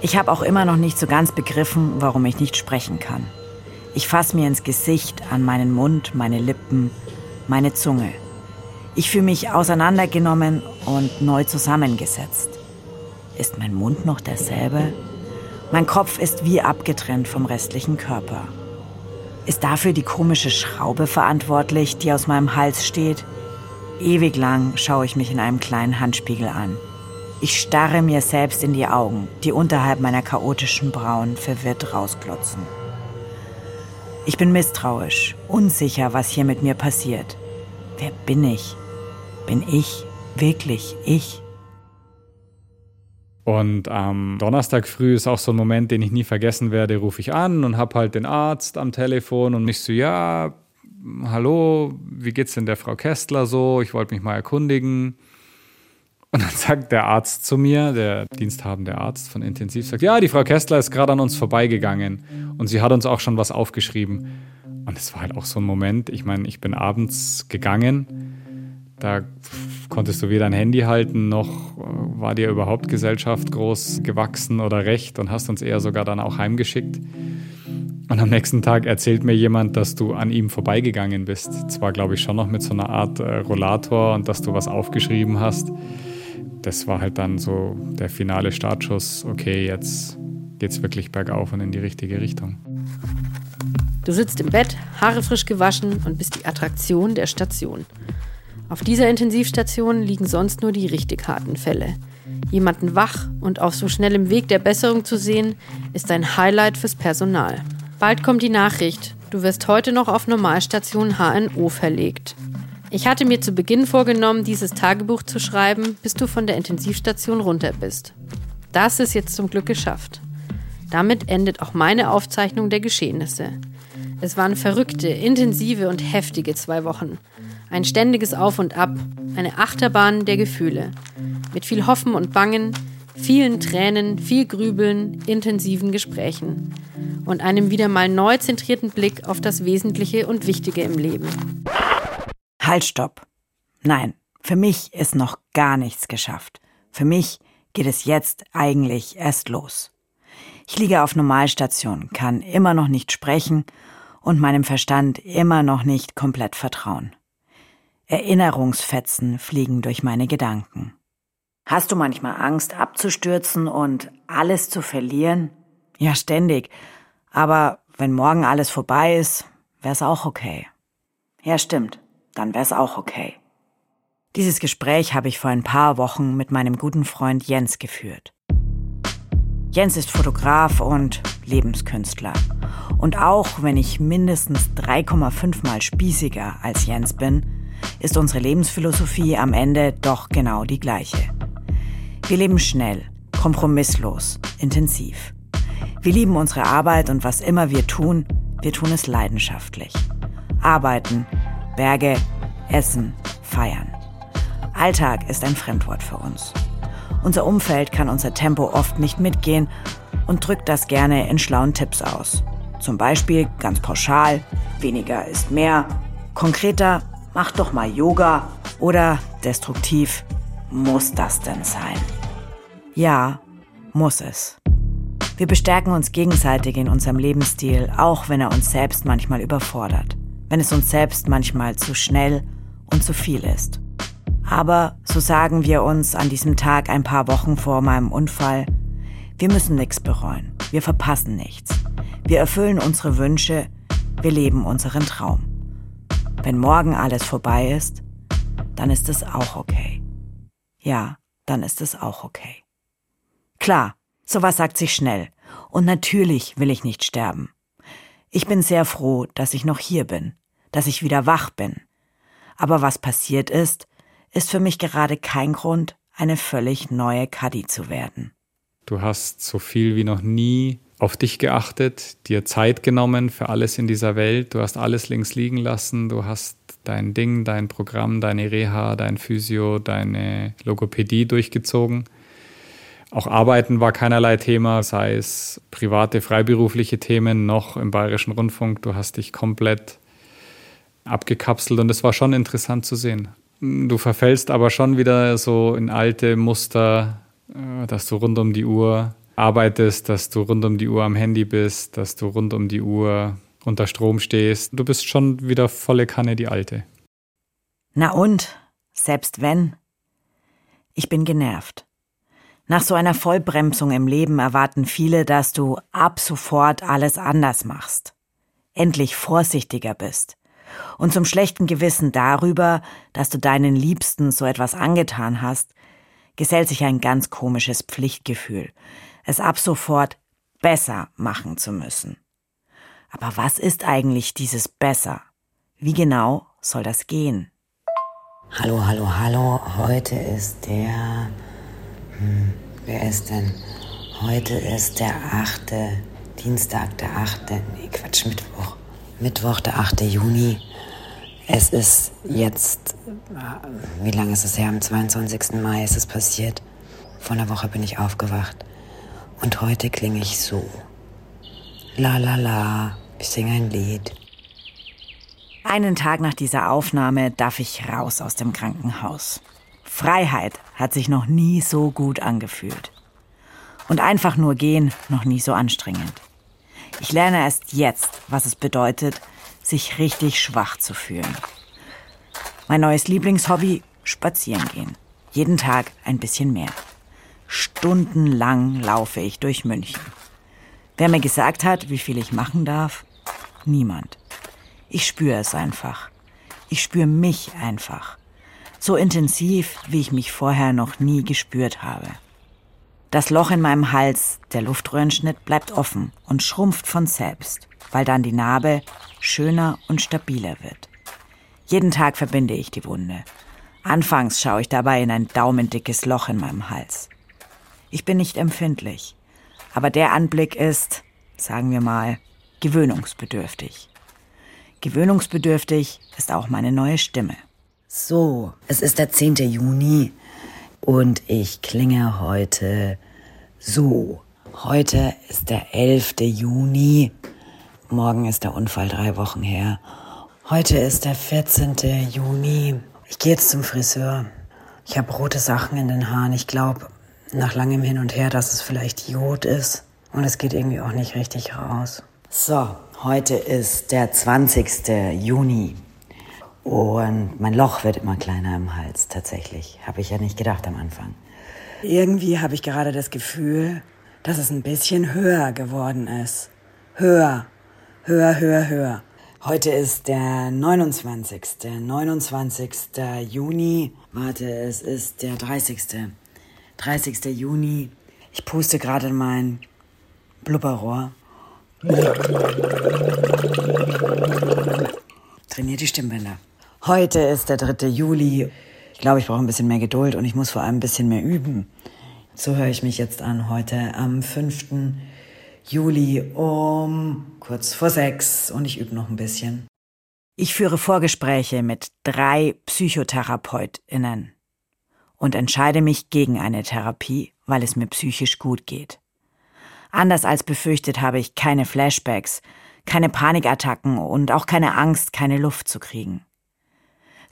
Ich habe auch immer noch nicht so ganz begriffen, warum ich nicht sprechen kann. Ich fasse mir ins Gesicht, an meinen Mund, meine Lippen, meine Zunge. Ich fühle mich auseinandergenommen und neu zusammengesetzt. Ist mein Mund noch derselbe? Mein Kopf ist wie abgetrennt vom restlichen Körper. Ist dafür die komische Schraube verantwortlich, die aus meinem Hals steht? Ewig lang schaue ich mich in einem kleinen Handspiegel an. Ich starre mir selbst in die Augen, die unterhalb meiner chaotischen Brauen verwirrt rausklotzen. Ich bin misstrauisch, unsicher, was hier mit mir passiert. Wer bin ich? Bin ich wirklich ich? Und am Donnerstag früh ist auch so ein Moment, den ich nie vergessen werde, rufe ich an und habe halt den Arzt am Telefon und mich so, ja, hallo, wie geht's denn der Frau Kästler so? Ich wollte mich mal erkundigen. Und dann sagt der Arzt zu mir, der diensthabende Arzt von Intensiv, sagt, ja, die Frau Kästler ist gerade an uns vorbeigegangen und sie hat uns auch schon was aufgeschrieben. Und es war halt auch so ein Moment, ich meine, ich bin abends gegangen da konntest du weder ein Handy halten, noch äh, war dir überhaupt Gesellschaft groß gewachsen oder recht und hast uns eher sogar dann auch heimgeschickt. Und am nächsten Tag erzählt mir jemand, dass du an ihm vorbeigegangen bist. Zwar, glaube ich, schon noch mit so einer Art äh, Rollator und dass du was aufgeschrieben hast. Das war halt dann so der finale Startschuss. Okay, jetzt geht's wirklich bergauf und in die richtige Richtung. Du sitzt im Bett, Haare frisch gewaschen und bist die Attraktion der Station. Auf dieser Intensivstation liegen sonst nur die richtig harten Fälle. Jemanden wach und auf so schnellem Weg der Besserung zu sehen, ist ein Highlight fürs Personal. Bald kommt die Nachricht, du wirst heute noch auf Normalstation HNO verlegt. Ich hatte mir zu Beginn vorgenommen, dieses Tagebuch zu schreiben, bis du von der Intensivstation runter bist. Das ist jetzt zum Glück geschafft. Damit endet auch meine Aufzeichnung der Geschehnisse. Es waren verrückte, intensive und heftige zwei Wochen. Ein ständiges Auf und Ab, eine Achterbahn der Gefühle. Mit viel Hoffen und Bangen, vielen Tränen, viel Grübeln, intensiven Gesprächen und einem wieder mal neu zentrierten Blick auf das Wesentliche und Wichtige im Leben. Halt, stopp. Nein, für mich ist noch gar nichts geschafft. Für mich geht es jetzt eigentlich erst los. Ich liege auf Normalstation, kann immer noch nicht sprechen und meinem Verstand immer noch nicht komplett vertrauen. Erinnerungsfetzen fliegen durch meine Gedanken. Hast du manchmal Angst abzustürzen und alles zu verlieren? Ja, ständig. Aber wenn morgen alles vorbei ist, wär's auch okay. Ja, stimmt. Dann wär's auch okay. Dieses Gespräch habe ich vor ein paar Wochen mit meinem guten Freund Jens geführt. Jens ist Fotograf und Lebenskünstler. Und auch wenn ich mindestens 3,5 mal spießiger als Jens bin, ist unsere Lebensphilosophie am Ende doch genau die gleiche. Wir leben schnell, kompromisslos, intensiv. Wir lieben unsere Arbeit und was immer wir tun, wir tun es leidenschaftlich. Arbeiten, Berge, Essen, Feiern. Alltag ist ein Fremdwort für uns. Unser Umfeld kann unser Tempo oft nicht mitgehen und drückt das gerne in schlauen Tipps aus. Zum Beispiel ganz pauschal, weniger ist mehr, konkreter, mach doch mal Yoga oder destruktiv, muss das denn sein? Ja, muss es. Wir bestärken uns gegenseitig in unserem Lebensstil, auch wenn er uns selbst manchmal überfordert, wenn es uns selbst manchmal zu schnell und zu viel ist. Aber so sagen wir uns an diesem Tag ein paar Wochen vor meinem Unfall, wir müssen nichts bereuen, wir verpassen nichts, wir erfüllen unsere Wünsche, wir leben unseren Traum. Wenn morgen alles vorbei ist, dann ist es auch okay. Ja, dann ist es auch okay. Klar, sowas sagt sich schnell. Und natürlich will ich nicht sterben. Ich bin sehr froh, dass ich noch hier bin, dass ich wieder wach bin. Aber was passiert ist, ist für mich gerade kein Grund, eine völlig neue Kadi zu werden. Du hast so viel wie noch nie auf dich geachtet, dir Zeit genommen für alles in dieser Welt. Du hast alles links liegen lassen. Du hast dein Ding, dein Programm, deine Reha, dein Physio, deine Logopädie durchgezogen. Auch Arbeiten war keinerlei Thema, sei es private, freiberufliche Themen noch im Bayerischen Rundfunk. Du hast dich komplett abgekapselt und es war schon interessant zu sehen. Du verfällst aber schon wieder so in alte Muster, äh, dass du rund um die Uhr arbeitest, dass du rund um die Uhr am Handy bist, dass du rund um die Uhr unter Strom stehst. Du bist schon wieder volle Kanne die Alte. Na und? Selbst wenn? Ich bin genervt. Nach so einer Vollbremsung im Leben erwarten viele, dass du ab sofort alles anders machst. Endlich vorsichtiger bist. Und zum schlechten Gewissen darüber, dass du deinen Liebsten so etwas angetan hast, gesellt sich ein ganz komisches Pflichtgefühl, es ab sofort besser machen zu müssen. Aber was ist eigentlich dieses besser? Wie genau soll das gehen? Hallo, hallo, hallo. Heute ist der. Hm, wer ist denn? Heute ist der 8. Dienstag, der 8. Nee, Quatsch, Mittwoch. Mittwoch, der 8. Juni. Es ist jetzt. Wie lange ist es her? Am 22. Mai ist es passiert. Vor einer Woche bin ich aufgewacht. Und heute klinge ich so. La la la, ich singe ein Lied. Einen Tag nach dieser Aufnahme darf ich raus aus dem Krankenhaus. Freiheit hat sich noch nie so gut angefühlt. Und einfach nur gehen noch nie so anstrengend. Ich lerne erst jetzt, was es bedeutet, sich richtig schwach zu fühlen. Mein neues Lieblingshobby, spazieren gehen. Jeden Tag ein bisschen mehr. Stundenlang laufe ich durch München. Wer mir gesagt hat, wie viel ich machen darf? Niemand. Ich spüre es einfach. Ich spüre mich einfach. So intensiv, wie ich mich vorher noch nie gespürt habe. Das Loch in meinem Hals, der Luftröhrenschnitt, bleibt offen und schrumpft von selbst, weil dann die Narbe schöner und stabiler wird. Jeden Tag verbinde ich die Wunde. Anfangs schaue ich dabei in ein daumendickes Loch in meinem Hals. Ich bin nicht empfindlich, aber der Anblick ist, sagen wir mal, gewöhnungsbedürftig. Gewöhnungsbedürftig ist auch meine neue Stimme. So, es ist der 10. Juni und ich klinge heute so. Heute ist der 11. Juni. Morgen ist der Unfall drei Wochen her. Heute ist der 14. Juni. Ich gehe jetzt zum Friseur. Ich habe rote Sachen in den Haaren. Ich glaube, nach langem Hin und Her, dass es vielleicht Jod ist. Und es geht irgendwie auch nicht richtig raus. So, heute ist der 20. Juni. Und mein Loch wird immer kleiner im Hals, tatsächlich. Habe ich ja nicht gedacht am Anfang. Irgendwie habe ich gerade das Gefühl, dass es ein bisschen höher geworden ist. Höher, höher, höher, höher. Heute ist der 29. 29. Juni. Warte, es ist der 30. 30. Juni. Ich puste gerade in mein Blubberrohr. Trainiert die Stimmbänder. Heute ist der 3. Juli. Ich glaube, ich brauche ein bisschen mehr Geduld und ich muss vor allem ein bisschen mehr üben. So höre ich mich jetzt an heute am 5. Juli um kurz vor sechs und ich übe noch ein bisschen. Ich führe Vorgespräche mit drei PsychotherapeutInnen und entscheide mich gegen eine Therapie, weil es mir psychisch gut geht. Anders als befürchtet habe ich keine Flashbacks, keine Panikattacken und auch keine Angst, keine Luft zu kriegen.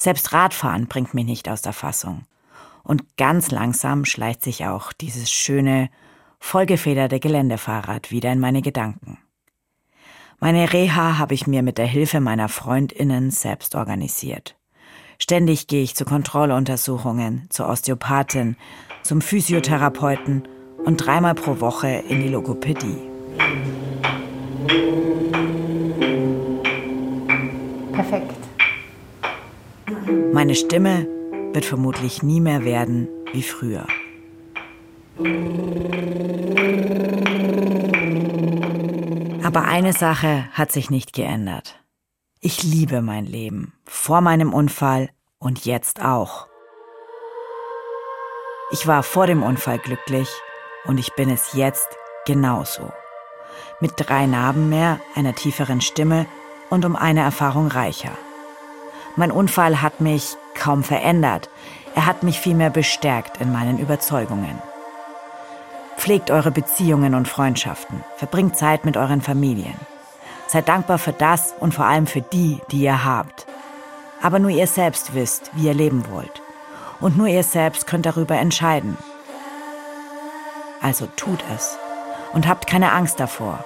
Selbst Radfahren bringt mich nicht aus der Fassung. Und ganz langsam schleicht sich auch dieses schöne, vollgefederte Geländefahrrad wieder in meine Gedanken. Meine Reha habe ich mir mit der Hilfe meiner Freundinnen selbst organisiert. Ständig gehe ich zu Kontrolluntersuchungen, zur Osteopathin, zum Physiotherapeuten und dreimal pro Woche in die Logopädie. Meine Stimme wird vermutlich nie mehr werden wie früher. Aber eine Sache hat sich nicht geändert. Ich liebe mein Leben, vor meinem Unfall und jetzt auch. Ich war vor dem Unfall glücklich und ich bin es jetzt genauso. Mit drei Narben mehr, einer tieferen Stimme und um eine Erfahrung reicher. Mein Unfall hat mich kaum verändert, er hat mich vielmehr bestärkt in meinen Überzeugungen. Pflegt eure Beziehungen und Freundschaften, verbringt Zeit mit euren Familien. Seid dankbar für das und vor allem für die, die ihr habt. Aber nur ihr selbst wisst, wie ihr leben wollt. Und nur ihr selbst könnt darüber entscheiden. Also tut es. Und habt keine Angst davor.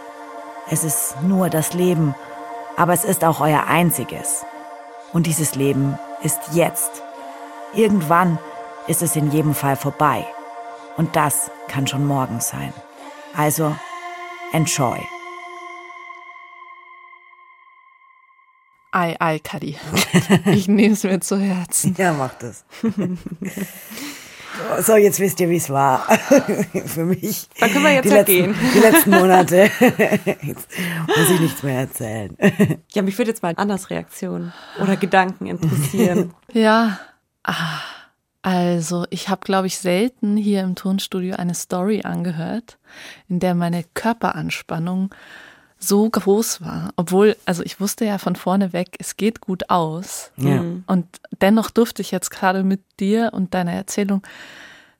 Es ist nur das Leben, aber es ist auch euer einziges. Und dieses Leben ist jetzt. Irgendwann ist es in jedem Fall vorbei. Und das kann schon morgen sein. Also, enjoy. Ei, ei, Kadi. Ich nehme es mir zu Herzen. Ja, macht es. So, jetzt wisst ihr, wie es war. Für mich. Dann können wir jetzt die ja letzten, gehen. Die letzten Monate. Jetzt muss ich nichts mehr erzählen. Ja, mich würde jetzt mal anders Reaktionen oder Gedanken interessieren. Ja, ah, also ich habe, glaube ich, selten hier im Tonstudio eine Story angehört, in der meine Körperanspannung so groß war. Obwohl, also ich wusste ja von vorne weg, es geht gut aus. Ja. Und dennoch durfte ich jetzt gerade mit dir und deiner Erzählung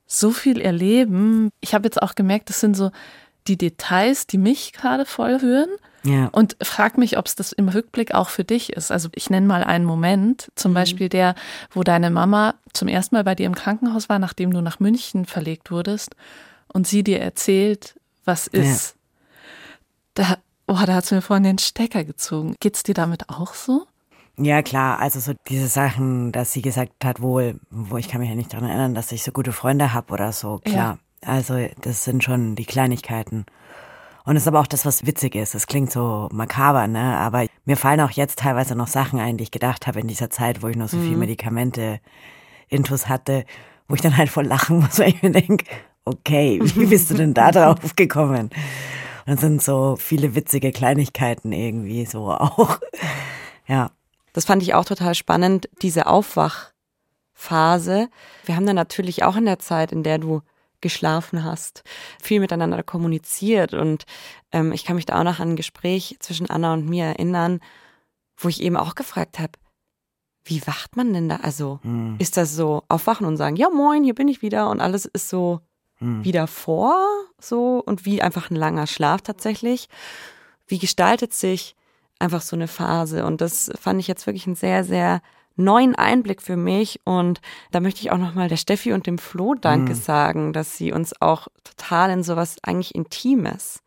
so viel erleben. Ich habe jetzt auch gemerkt, das sind so die Details, die mich gerade voll rühren. Ja. Und frag mich, ob es das im Rückblick auch für dich ist. Also ich nenne mal einen Moment, zum Mhm. Beispiel der, wo deine Mama zum ersten Mal bei dir im Krankenhaus war, nachdem du nach München verlegt wurdest und sie dir erzählt, was ist. Da Oh, da hat's mir vorhin den Stecker gezogen. Geht's dir damit auch so? Ja, klar, also so diese Sachen, dass sie gesagt hat, wohl, wo ich kann mich ja nicht daran erinnern, dass ich so gute Freunde habe oder so, klar. Ja. Also das sind schon die Kleinigkeiten. Und es ist aber auch das, was witzig ist. Es klingt so makaber, ne? Aber mir fallen auch jetzt teilweise noch Sachen ein, die ich gedacht habe in dieser Zeit, wo ich noch so mhm. viel Medikamente intus hatte, wo ich dann halt voll lachen muss, weil ich mir denke, okay, wie bist du denn da drauf gekommen? Und es sind so viele witzige Kleinigkeiten irgendwie so auch. Ja. Das fand ich auch total spannend, diese Aufwachphase. Wir haben dann natürlich auch in der Zeit, in der du geschlafen hast, viel miteinander kommuniziert. Und ähm, ich kann mich da auch noch an ein Gespräch zwischen Anna und mir erinnern, wo ich eben auch gefragt habe, wie wacht man denn da? Also hm. ist das so aufwachen und sagen, ja moin, hier bin ich wieder und alles ist so hm. wieder vor, so und wie einfach ein langer Schlaf tatsächlich. Wie gestaltet sich einfach so eine Phase. Und das fand ich jetzt wirklich einen sehr, sehr neuen Einblick für mich. Und da möchte ich auch nochmal der Steffi und dem Flo Danke mhm. sagen, dass sie uns auch total in sowas eigentlich Intimes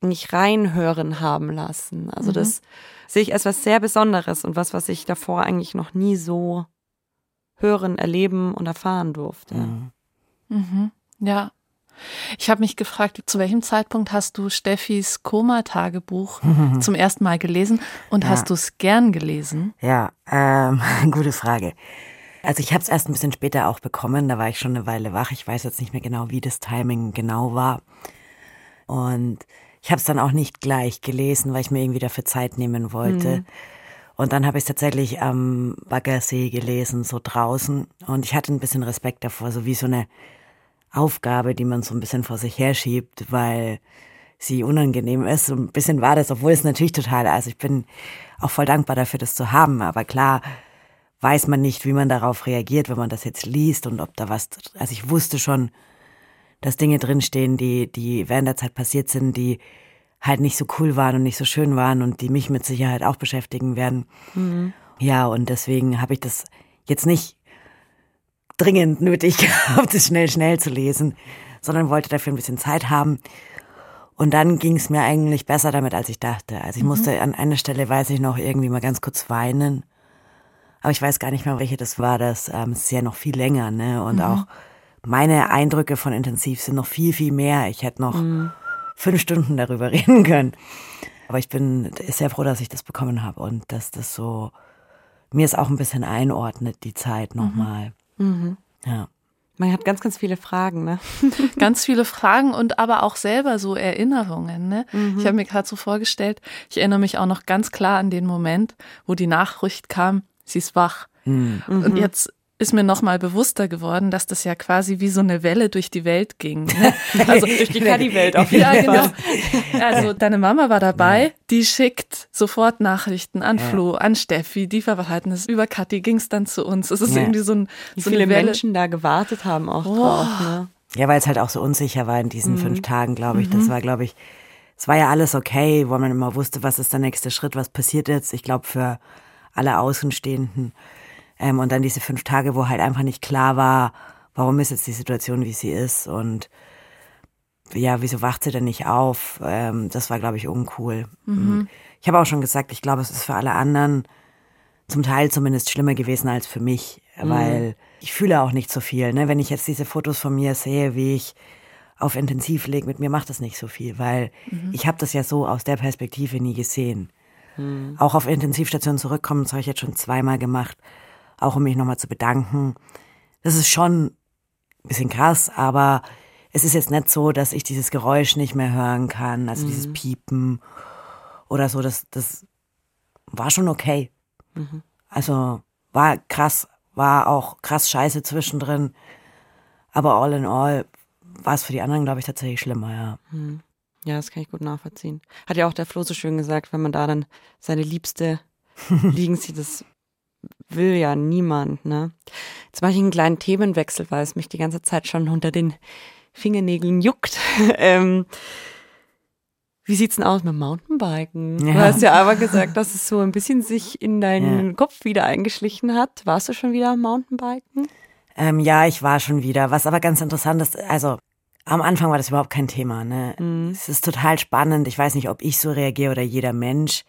nicht reinhören haben lassen. Also mhm. das sehe ich als was sehr Besonderes und was, was ich davor eigentlich noch nie so hören, erleben und erfahren durfte. Mhm. Ja, ich habe mich gefragt, zu welchem Zeitpunkt hast du Steffis Koma-Tagebuch zum ersten Mal gelesen und ja. hast du es gern gelesen? Ja, ähm, gute Frage. Also ich habe es erst ein bisschen später auch bekommen, da war ich schon eine Weile wach. Ich weiß jetzt nicht mehr genau, wie das Timing genau war. Und ich habe es dann auch nicht gleich gelesen, weil ich mir irgendwie dafür Zeit nehmen wollte. Mhm. Und dann habe ich es tatsächlich am Baggersee gelesen, so draußen. Und ich hatte ein bisschen Respekt davor, so wie so eine Aufgabe, die man so ein bisschen vor sich herschiebt, weil sie unangenehm ist. So ein bisschen war das, obwohl es natürlich total, also ich bin auch voll dankbar dafür, das zu haben. Aber klar weiß man nicht, wie man darauf reagiert, wenn man das jetzt liest und ob da was, also ich wusste schon, dass Dinge drinstehen, die, die während der Zeit passiert sind, die halt nicht so cool waren und nicht so schön waren und die mich mit Sicherheit auch beschäftigen werden. Mhm. Ja, und deswegen habe ich das jetzt nicht dringend nötig gehabt, es schnell, schnell zu lesen, sondern wollte dafür ein bisschen Zeit haben. Und dann ging es mir eigentlich besser damit, als ich dachte. Also ich mhm. musste an einer Stelle, weiß ich noch, irgendwie mal ganz kurz weinen. Aber ich weiß gar nicht mehr, welche das war. Das ähm, ist ja noch viel länger, ne? Und mhm. auch meine Eindrücke von Intensiv sind noch viel, viel mehr. Ich hätte noch mhm. fünf Stunden darüber reden können. Aber ich bin sehr froh, dass ich das bekommen habe und dass das so mir es auch ein bisschen einordnet, die Zeit mhm. nochmal. Mhm. Ja. Man hat ganz, ganz viele Fragen, ne? ganz viele Fragen und aber auch selber so Erinnerungen, ne? Mhm. Ich habe mir gerade so vorgestellt, ich erinnere mich auch noch ganz klar an den Moment, wo die Nachricht kam, sie ist wach. Mhm. Und jetzt ist mir nochmal bewusster geworden, dass das ja quasi wie so eine Welle durch die Welt ging. Ne? Also durch die Kadi-Welt auf jeden ja, Fall. Genau. Also deine Mama war dabei, ja. die schickt sofort Nachrichten an ja. Flo, an Steffi, die verhalten es. Über Kathi ging es dann zu uns. Es ist irgendwie so, ein, so viele eine Welle. Menschen da gewartet haben auch oh. drauf. Ne? Ja, weil es halt auch so unsicher war in diesen mhm. fünf Tagen, glaube ich. Das mhm. war, glaube ich, es war ja alles okay, wo man immer wusste, was ist der nächste Schritt, was passiert jetzt. Ich glaube, für alle Außenstehenden ähm, und dann diese fünf Tage, wo halt einfach nicht klar war, warum ist jetzt die Situation, wie sie ist und ja, wieso wacht sie denn nicht auf? Ähm, das war, glaube ich, uncool. Mhm. Ich habe auch schon gesagt, ich glaube, es ist für alle anderen zum Teil zumindest schlimmer gewesen als für mich, mhm. weil ich fühle auch nicht so viel. Ne? Wenn ich jetzt diese Fotos von mir sehe, wie ich auf Intensiv lege, mit mir macht das nicht so viel, weil mhm. ich habe das ja so aus der Perspektive nie gesehen. Mhm. Auch auf Intensivstationen zurückkommen, das habe ich jetzt schon zweimal gemacht auch um mich nochmal zu bedanken. Das ist schon ein bisschen krass, aber es ist jetzt nicht so, dass ich dieses Geräusch nicht mehr hören kann, also mhm. dieses Piepen oder so. Das, das war schon okay. Mhm. Also war krass, war auch krass scheiße zwischendrin. Aber all in all war es für die anderen, glaube ich, tatsächlich schlimmer, ja. Mhm. Ja, das kann ich gut nachvollziehen. Hat ja auch der Flo so schön gesagt, wenn man da dann seine Liebste liegen sieht, das will ja niemand, ne? Jetzt mache ich einen kleinen Themenwechsel, weil es mich die ganze Zeit schon unter den Fingernägeln juckt. ähm, wie sieht's denn aus mit Mountainbiken? Ja. Du hast ja aber gesagt, dass es so ein bisschen sich in deinen ja. Kopf wieder eingeschlichen hat. Warst du schon wieder am Mountainbiken? Ähm, ja, ich war schon wieder. Was aber ganz interessant ist, also Am Anfang war das überhaupt kein Thema. Ne? Mhm. Es ist total spannend. Ich weiß nicht, ob ich so reagiere oder jeder Mensch.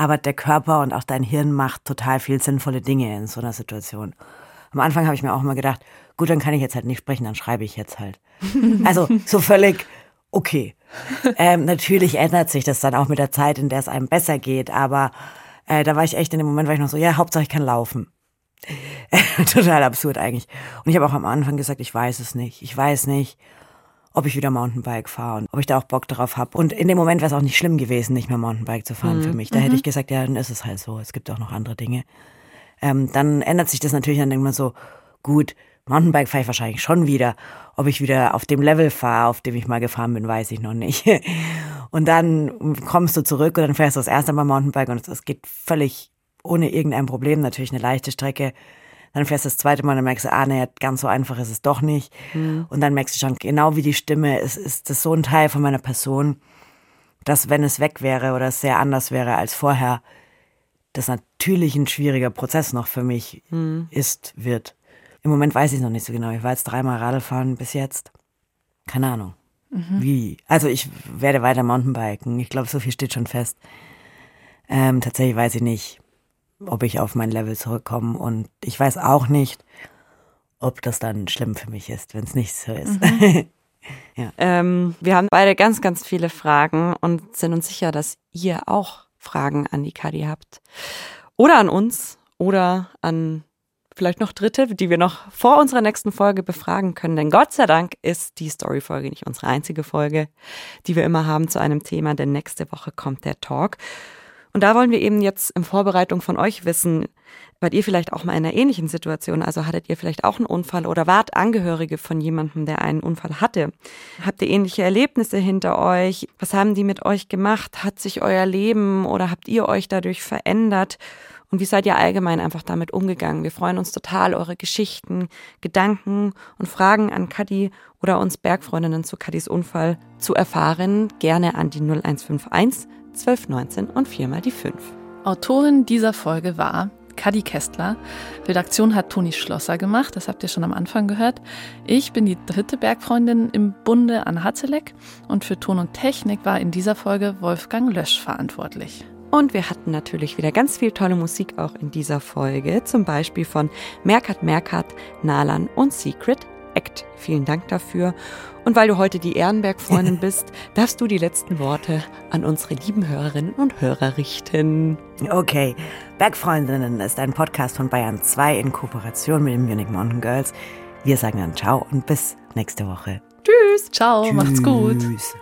Aber der Körper und auch dein Hirn macht total viel sinnvolle Dinge in so einer Situation. Am Anfang habe ich mir auch immer gedacht, gut, dann kann ich jetzt halt nicht sprechen, dann schreibe ich jetzt halt. Also so völlig okay. Ähm, natürlich ändert sich das dann auch mit der Zeit, in der es einem besser geht. Aber äh, da war ich echt in dem Moment, war ich noch so, ja, Hauptsache ich kann laufen. Total absurd eigentlich. Und ich habe auch am Anfang gesagt, ich weiß es nicht. Ich weiß nicht, ob ich wieder Mountainbike fahre und ob ich da auch Bock drauf habe. Und in dem Moment wäre es auch nicht schlimm gewesen, nicht mehr Mountainbike zu fahren für mich. Da hätte ich gesagt, ja, dann ist es halt so. Es gibt auch noch andere Dinge. Ähm, dann ändert sich das natürlich, dann denkt man so, gut, Mountainbike fahre ich wahrscheinlich schon wieder. Ob ich wieder auf dem Level fahre, auf dem ich mal gefahren bin, weiß ich noch nicht. Und dann kommst du zurück und dann fährst du das erste Mal Mountainbike und es geht völlig ohne irgendein Problem, natürlich eine leichte Strecke. Dann fährst du das zweite Mal und dann merkst du, ah, nee, ganz so einfach ist es doch nicht. Und dann merkst du schon, genau wie die Stimme, ist, ist das so ein Teil von meiner Person, dass wenn es weg wäre oder es sehr anders wäre als vorher, das natürlich ein schwieriger Prozess noch für mich ist, wird. Im Moment weiß ich es noch nicht so genau. Ich war jetzt dreimal Radl fahren bis jetzt. Keine Ahnung. Wie? Also ich werde weiter Mountainbiken. Ich glaube, so viel steht schon fest. Ähm, tatsächlich weiß ich nicht, ob ich auf mein Level zurückkomme. Und ich weiß auch nicht, ob das dann schlimm für mich ist, wenn es nicht so ist. Ähm, wir haben beide ganz, ganz viele Fragen und sind uns sicher, dass ihr auch Fragen an die Kadi habt. Oder an uns oder an vielleicht noch Dritte, die wir noch vor unserer nächsten Folge befragen können. Denn Gott sei Dank ist die Story-Folge nicht unsere einzige Folge, die wir immer haben zu einem Thema, denn nächste Woche kommt der Talk. Und da wollen wir eben jetzt in Vorbereitung von euch wissen, wart ihr vielleicht auch mal in einer ähnlichen Situation? Also hattet ihr vielleicht auch einen Unfall oder wart Angehörige von jemandem, der einen Unfall hatte? Habt ihr ähnliche Erlebnisse hinter euch? Was haben die mit euch gemacht? Hat sich euer Leben oder habt ihr euch dadurch verändert? Und wie seid ihr allgemein einfach damit umgegangen? Wir freuen uns total, eure Geschichten, Gedanken und Fragen an Kadi oder uns Bergfreundinnen zu Kadis Unfall zu erfahren. Gerne an die 0151 1219 und viermal die 5. Autorin dieser Folge war Kadi Kästler. Redaktion hat Toni Schlosser gemacht, das habt ihr schon am Anfang gehört. Ich bin die dritte Bergfreundin im Bunde Anna Hatzeleck und für Ton und Technik war in dieser Folge Wolfgang Lösch verantwortlich. Und wir hatten natürlich wieder ganz viel tolle Musik auch in dieser Folge, zum Beispiel von Merkat Merkat, Nalan und Secret Act. Vielen Dank dafür. Und weil du heute die Ehrenberg-Freundin bist, darfst du die letzten Worte an unsere lieben Hörerinnen und Hörer richten. Okay, Bergfreundinnen ist ein Podcast von Bayern 2 in Kooperation mit den Munich Mountain Girls. Wir sagen dann Ciao und bis nächste Woche. Tschüss, ciao, macht's gut. Tschüss.